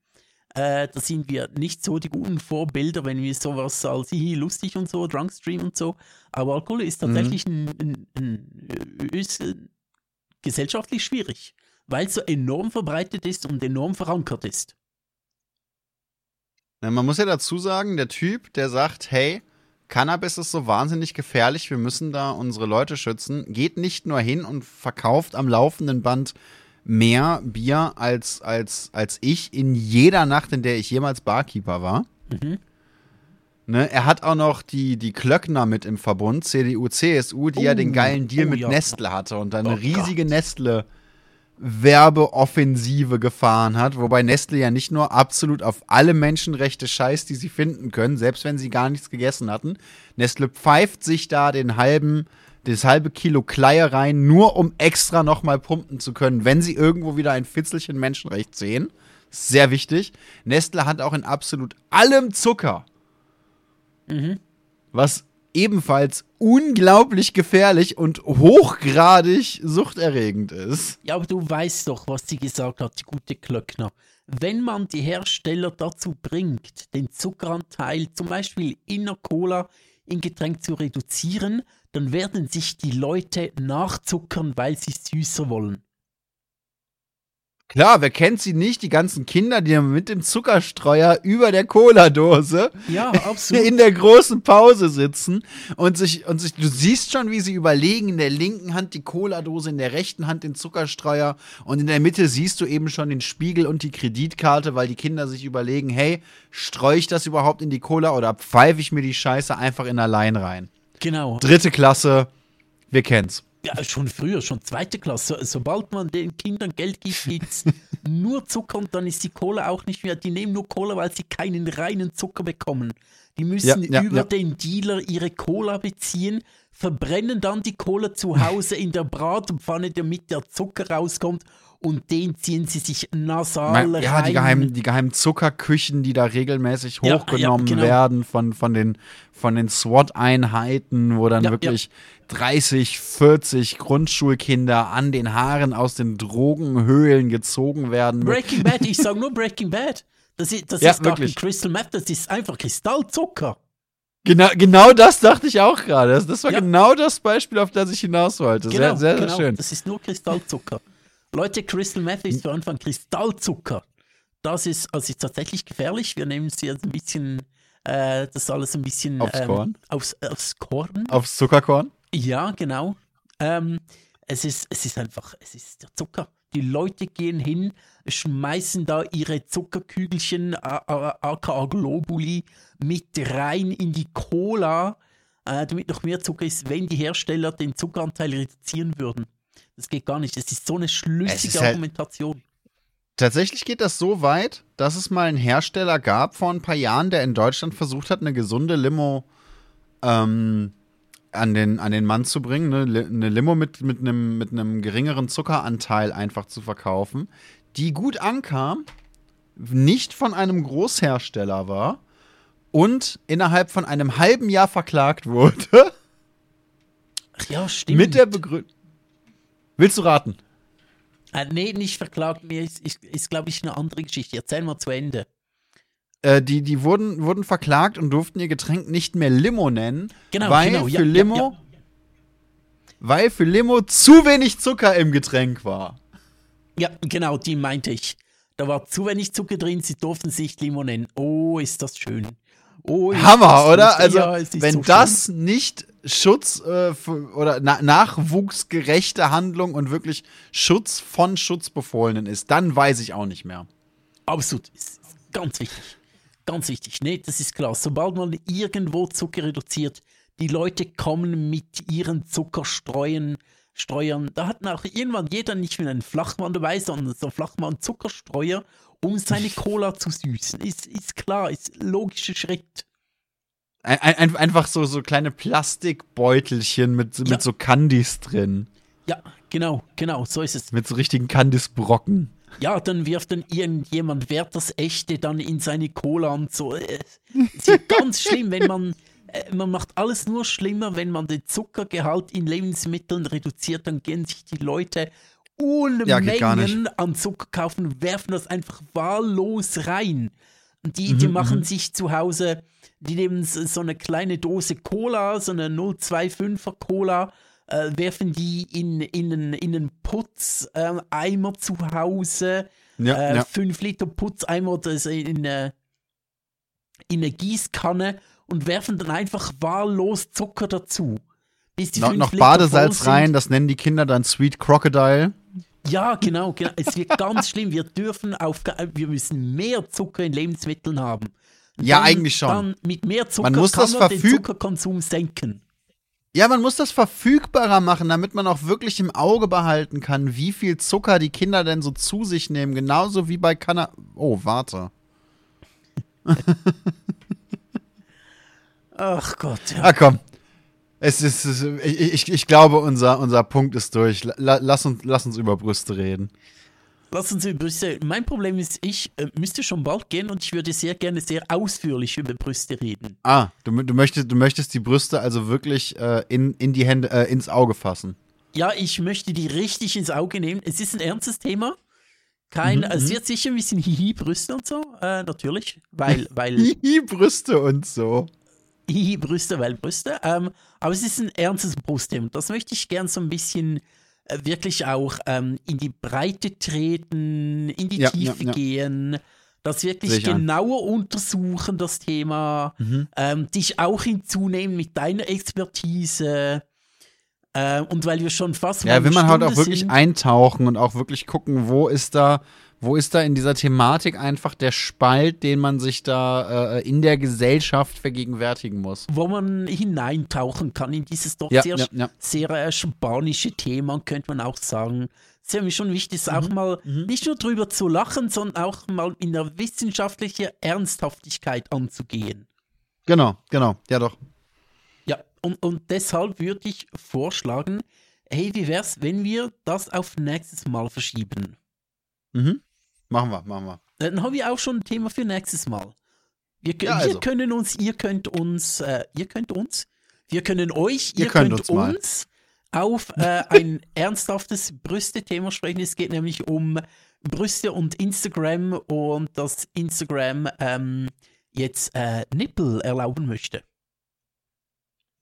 Äh, da sind wir nicht so die guten Vorbilder, wenn wir sowas als hihi lustig und so, Drunkstream und so. Aber Alkohol ist tatsächlich ein, ein, ein, ist äh, gesellschaftlich schwierig, weil es so enorm verbreitet ist und enorm verankert ist.
Na, man muss ja dazu sagen, der Typ, der sagt, hey, Cannabis ist so wahnsinnig gefährlich, wir müssen da unsere Leute schützen, geht nicht nur hin und verkauft am laufenden Band mehr Bier als, als, als ich in jeder Nacht, in der ich jemals Barkeeper war. Mhm. Ne, er hat auch noch die, die Klöckner mit im Verbund, CDU, CSU, die oh, ja den geilen Deal oh, mit ja. Nestle hatte und dann eine oh, riesige Gott. Nestle Werbeoffensive gefahren hat, wobei Nestle ja nicht nur absolut auf alle Menschenrechte scheißt, die sie finden können, selbst wenn sie gar nichts gegessen hatten. Nestle pfeift sich da den halben, das halbe Kilo Kleie rein, nur um extra nochmal pumpen zu können, wenn sie irgendwo wieder ein Fitzelchen Menschenrecht sehen. Sehr wichtig. Nestle hat auch in absolut allem Zucker. Mhm. Was ebenfalls unglaublich gefährlich und hochgradig suchterregend ist.
Ja, aber du weißt doch, was sie gesagt hat, die gute Klöckner. Wenn man die Hersteller dazu bringt, den Zuckeranteil zum Beispiel in der Cola im Getränk zu reduzieren, dann werden sich die Leute nachzuckern, weil sie süßer wollen.
Klar, wer kennt sie nicht? Die ganzen Kinder, die mit dem Zuckerstreuer über der Cola-Dose
ja, *laughs*
in der großen Pause sitzen und sich, und sich, du siehst schon, wie sie überlegen, in der linken Hand die Cola-Dose, in der rechten Hand den Zuckerstreuer und in der Mitte siehst du eben schon den Spiegel und die Kreditkarte, weil die Kinder sich überlegen, hey, streue ich das überhaupt in die Cola oder pfeife ich mir die Scheiße einfach in allein rein?
Genau.
Dritte Klasse, wir kennen's.
Ja, schon früher, schon zweite Klasse. Sobald man den Kindern Geld gibt, gibt's *laughs* nur Zucker und dann ist die Cola auch nicht mehr. Die nehmen nur Cola, weil sie keinen reinen Zucker bekommen. Die müssen ja, ja, über ja. den Dealer ihre Cola beziehen, verbrennen dann die Cola zu Hause in der Bratpfanne, damit der Zucker rauskommt und den ziehen sie sich nasal
rein. Ja, die geheimen, die geheimen Zuckerküchen, die da regelmäßig hochgenommen ja, ja, genau. werden von, von den, von den SWAT-Einheiten, wo dann ja, wirklich 30, 40 Grundschulkinder an den Haaren aus den Drogenhöhlen gezogen werden.
Breaking Bad, ich sage nur Breaking Bad. Das ist, das ist gar kein Crystal Meth, das ist einfach Kristallzucker.
Genau, genau das dachte ich auch gerade. Das, das war genau das Beispiel, auf das ich hinaus wollte. Genau, sehr, sehr, sehr genau. schön.
Das ist nur Kristallzucker. Leute, Crystal Meth ist für Anfang Kristallzucker. Das ist, also ist tatsächlich gefährlich. Wir nehmen es jetzt ein bisschen, äh, das alles ein bisschen
aufs ähm, Korn.
Aufs, aufs Korn.
Aufs Zuckerkorn?
Ja, genau. Ähm, es, ist, es ist einfach, es ist der Zucker. Die Leute gehen hin, schmeißen da ihre Zuckerkügelchen, aka Globuli, mit rein in die Cola, äh, damit noch mehr Zucker ist, wenn die Hersteller den Zuckeranteil reduzieren würden. Das geht gar nicht. Das ist so eine schlüssige halt Argumentation.
Tatsächlich geht das so weit, dass es mal einen Hersteller gab vor ein paar Jahren, der in Deutschland versucht hat, eine gesunde Limo ähm, an, den, an den Mann zu bringen. Ne? Eine Limo mit, mit, einem, mit einem geringeren Zuckeranteil einfach zu verkaufen, die gut ankam, nicht von einem Großhersteller war und innerhalb von einem halben Jahr verklagt wurde.
Ach ja, stimmt.
Mit der Begründung. Willst du raten?
Äh, nee, nicht verklagt. Mir ist, ist, ist glaube ich, eine andere Geschichte. Erzähl mal zu Ende.
Äh, die die wurden, wurden verklagt und durften ihr Getränk nicht mehr Limo nennen. Genau, weil genau. Ja, für Limo. Ja, ja. Weil für Limo zu wenig Zucker im Getränk war.
Ja, genau, die meinte ich. Da war zu wenig Zucker drin, sie durften sich Limo nennen. Oh, ist das schön.
Oh, Hammer, oder? Also, wenn so das nicht Schutz äh, oder na nachwuchsgerechte Handlung und wirklich Schutz von Schutzbefohlenen ist, dann weiß ich auch nicht mehr.
Absolut, ist ganz wichtig. Ganz wichtig. Nee, das ist klar. Sobald man irgendwo Zucker reduziert, die Leute kommen mit ihren Zuckerstreuen, Streuern. Da hat auch irgendwann jeder nicht mehr einen Flachmann dabei, sondern so Flachmann-Zuckerstreuer, um seine *laughs* Cola zu süßen. Ist, ist klar, ist ein logischer Schritt.
Ein, ein, einfach so, so kleine Plastikbeutelchen mit, mit so Candies drin.
Ja, genau, genau, so ist es.
Mit so richtigen Candice-Brocken.
Ja, dann wirft dann irgendjemand Wert das Echte dann in seine Cola und so. Äh, es ist *laughs* ganz schlimm, wenn man, äh, man macht alles nur schlimmer, wenn man den Zuckergehalt in Lebensmitteln reduziert, dann gehen sich die Leute Unmengen ja, an Zucker kaufen und werfen das einfach wahllos rein. Und die, die mhm, machen mhm. sich zu Hause, die nehmen so eine kleine Dose Cola, so eine 025er Cola, äh, werfen die in, in, einen, in einen Putzeimer äh, zu Hause. Ja, äh, ja. 5 Liter Putzeimer das in, eine, in eine Gießkanne und werfen dann einfach wahllos Zucker dazu.
Bis die no, noch Badesalz rein, das nennen die Kinder dann Sweet Crocodile.
Ja, genau, genau. Es wird ganz *laughs* schlimm. Wir dürfen auf, wir müssen mehr Zucker in Lebensmitteln haben.
Ja, eigentlich schon.
Dann mit mehr Zucker man muss kann man den Zuckerkonsum senken.
Ja, man muss das verfügbarer machen, damit man auch wirklich im Auge behalten kann, wie viel Zucker die Kinder denn so zu sich nehmen. Genauso wie bei Kanna. Oh, warte. *laughs*
Ach Gott.
Ja. Ah, komm. Es ist, ich, ich, ich glaube, unser, unser Punkt ist durch. Lass uns, lass uns über Brüste reden.
Lass uns über Brüste. Mein Problem ist, ich äh, müsste schon bald gehen und ich würde sehr gerne sehr ausführlich über Brüste reden.
Ah, du, du, möchtest, du möchtest die Brüste also wirklich äh, in, in die Hände, äh, ins Auge fassen.
Ja, ich möchte die richtig ins Auge nehmen. Es ist ein ernstes Thema. Kein, mhm, es mhm. wird sicher ein bisschen Hihi-Brüste und so, äh, natürlich. Weil, *laughs* weil.
Hihi-Brüste und so.
Hihi, Brüste, weil Brüste. Ähm, aber es ist ein ernstes Brustthema. Das möchte ich gern so ein bisschen wirklich auch ähm, in die Breite treten, in die ja, Tiefe ja, ja. gehen, das wirklich genauer an. untersuchen, das Thema, mhm. ähm, dich auch hinzunehmen mit deiner Expertise. Äh, und weil wir schon fast.
Ja, will man halt auch wirklich sind, eintauchen und auch wirklich gucken, wo ist da wo ist da in dieser Thematik einfach der Spalt, den man sich da äh, in der Gesellschaft vergegenwärtigen muss?
Wo man hineintauchen kann in dieses doch ja, sehr, ja, ja. sehr äh, spanische Thema, könnte man auch sagen. Es ist mich schon wichtig, mhm. auch mal mhm. nicht nur drüber zu lachen, sondern auch mal in der wissenschaftlichen Ernsthaftigkeit anzugehen.
Genau, genau, ja doch.
Ja, und, und deshalb würde ich vorschlagen, hey, wie wär's, wenn wir das auf nächstes Mal verschieben?
Mhm. Machen wir, machen wir.
Dann haben wir auch schon ein Thema für nächstes Mal. Wir, ja, also. wir können uns, ihr könnt uns, äh, ihr könnt uns, wir können euch, ihr, ihr könnt, könnt, uns, uns auf äh, ein *laughs* ernsthaftes Brüste-Thema sprechen. Es geht nämlich um Brüste und Instagram und dass Instagram ähm, jetzt äh, Nippel erlauben möchte.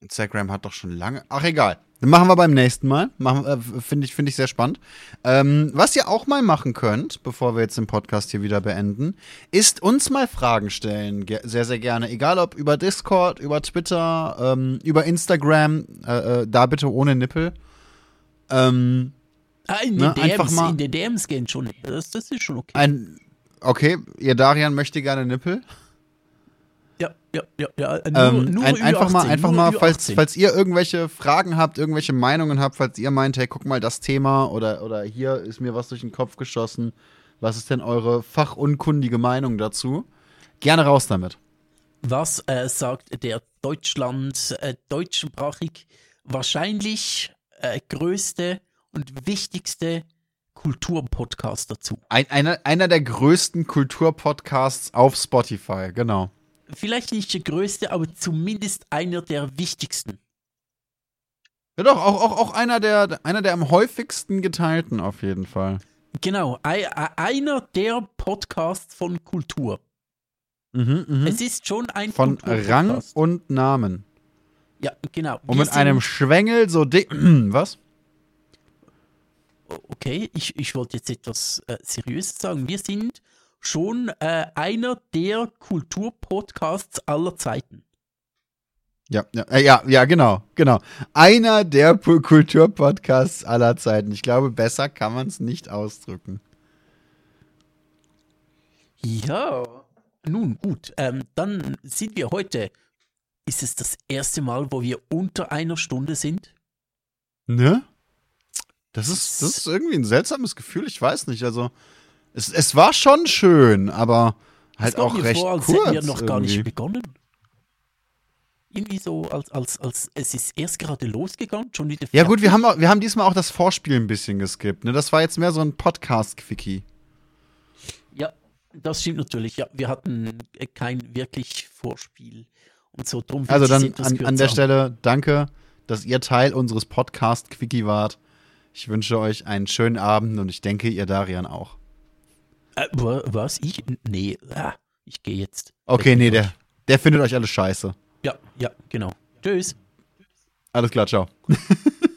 Instagram hat doch schon lange. Ach, egal. Machen wir beim nächsten Mal. Äh, Finde ich, find ich sehr spannend. Ähm, was ihr auch mal machen könnt, bevor wir jetzt den Podcast hier wieder beenden, ist uns mal Fragen stellen. Ge sehr, sehr gerne. Egal ob über Discord, über Twitter, ähm, über Instagram. Äh, äh, da bitte ohne Nippel. Ähm,
ah, in, ne, den DMs, mal, in den DMs gehen schon. Das, das ist schon okay.
Ein, okay, ihr Darian möchte gerne Nippel.
Ja, ja, ja, ja.
Nur, ähm, nur ein, einfach 18, mal, einfach mal, falls, falls ihr irgendwelche Fragen habt, irgendwelche Meinungen habt, falls ihr meint, hey, guck mal das Thema oder, oder hier ist mir was durch den Kopf geschossen. Was ist denn eure fachunkundige Meinung dazu? Gerne raus damit.
Was äh, sagt der Deutschland, äh, deutschsprachig wahrscheinlich äh, größte und wichtigste Kulturpodcast dazu?
Ein, einer, einer der größten Kulturpodcasts auf Spotify, genau
vielleicht nicht der größte, aber zumindest einer der wichtigsten.
Ja doch, auch, auch, auch einer, der, einer der am häufigsten geteilten auf jeden Fall.
Genau, einer der Podcasts von Kultur.
Mhm, mh.
Es ist schon ein
Von Rang und Namen.
Ja, genau.
Und mit einem Schwengel so dick. *clears throat* Was?
Okay, ich, ich wollte jetzt etwas äh, Seriöses sagen. Wir sind schon äh, einer der Kulturpodcasts aller Zeiten.
Ja, ja, äh, ja, ja, genau, genau. Einer der Kulturpodcasts aller Zeiten. Ich glaube, besser kann man es nicht ausdrücken.
Ja, nun gut, ähm, dann sind wir heute. Ist es das erste Mal, wo wir unter einer Stunde sind?
Ne? Das ist, das ist irgendwie ein seltsames Gefühl, ich weiß nicht. Also, es, es war schon schön, aber halt auch recht vor, als kurz. Hätten wir noch irgendwie. gar nicht
begonnen. Irgendwie so, als, als, als es ist erst gerade losgegangen, schon wieder.
Ja, gut, wir haben, wir haben diesmal auch das Vorspiel ein bisschen geskippt. Ne? Das war jetzt mehr so ein Podcast-Quickie.
Ja, das stimmt natürlich. Ja, wir hatten kein wirklich Vorspiel und so. Drum
also dann an, an der Stelle danke, dass ihr Teil unseres Podcast-Quickie wart. Ich wünsche euch einen schönen Abend und ich denke, ihr Darian auch.
Äh, wa- was? Ich? Nee, ah, ich gehe jetzt.
Okay, nee, der, der findet euch alle scheiße.
Ja, ja, genau. Tschüss.
Alles klar, ciao. *laughs*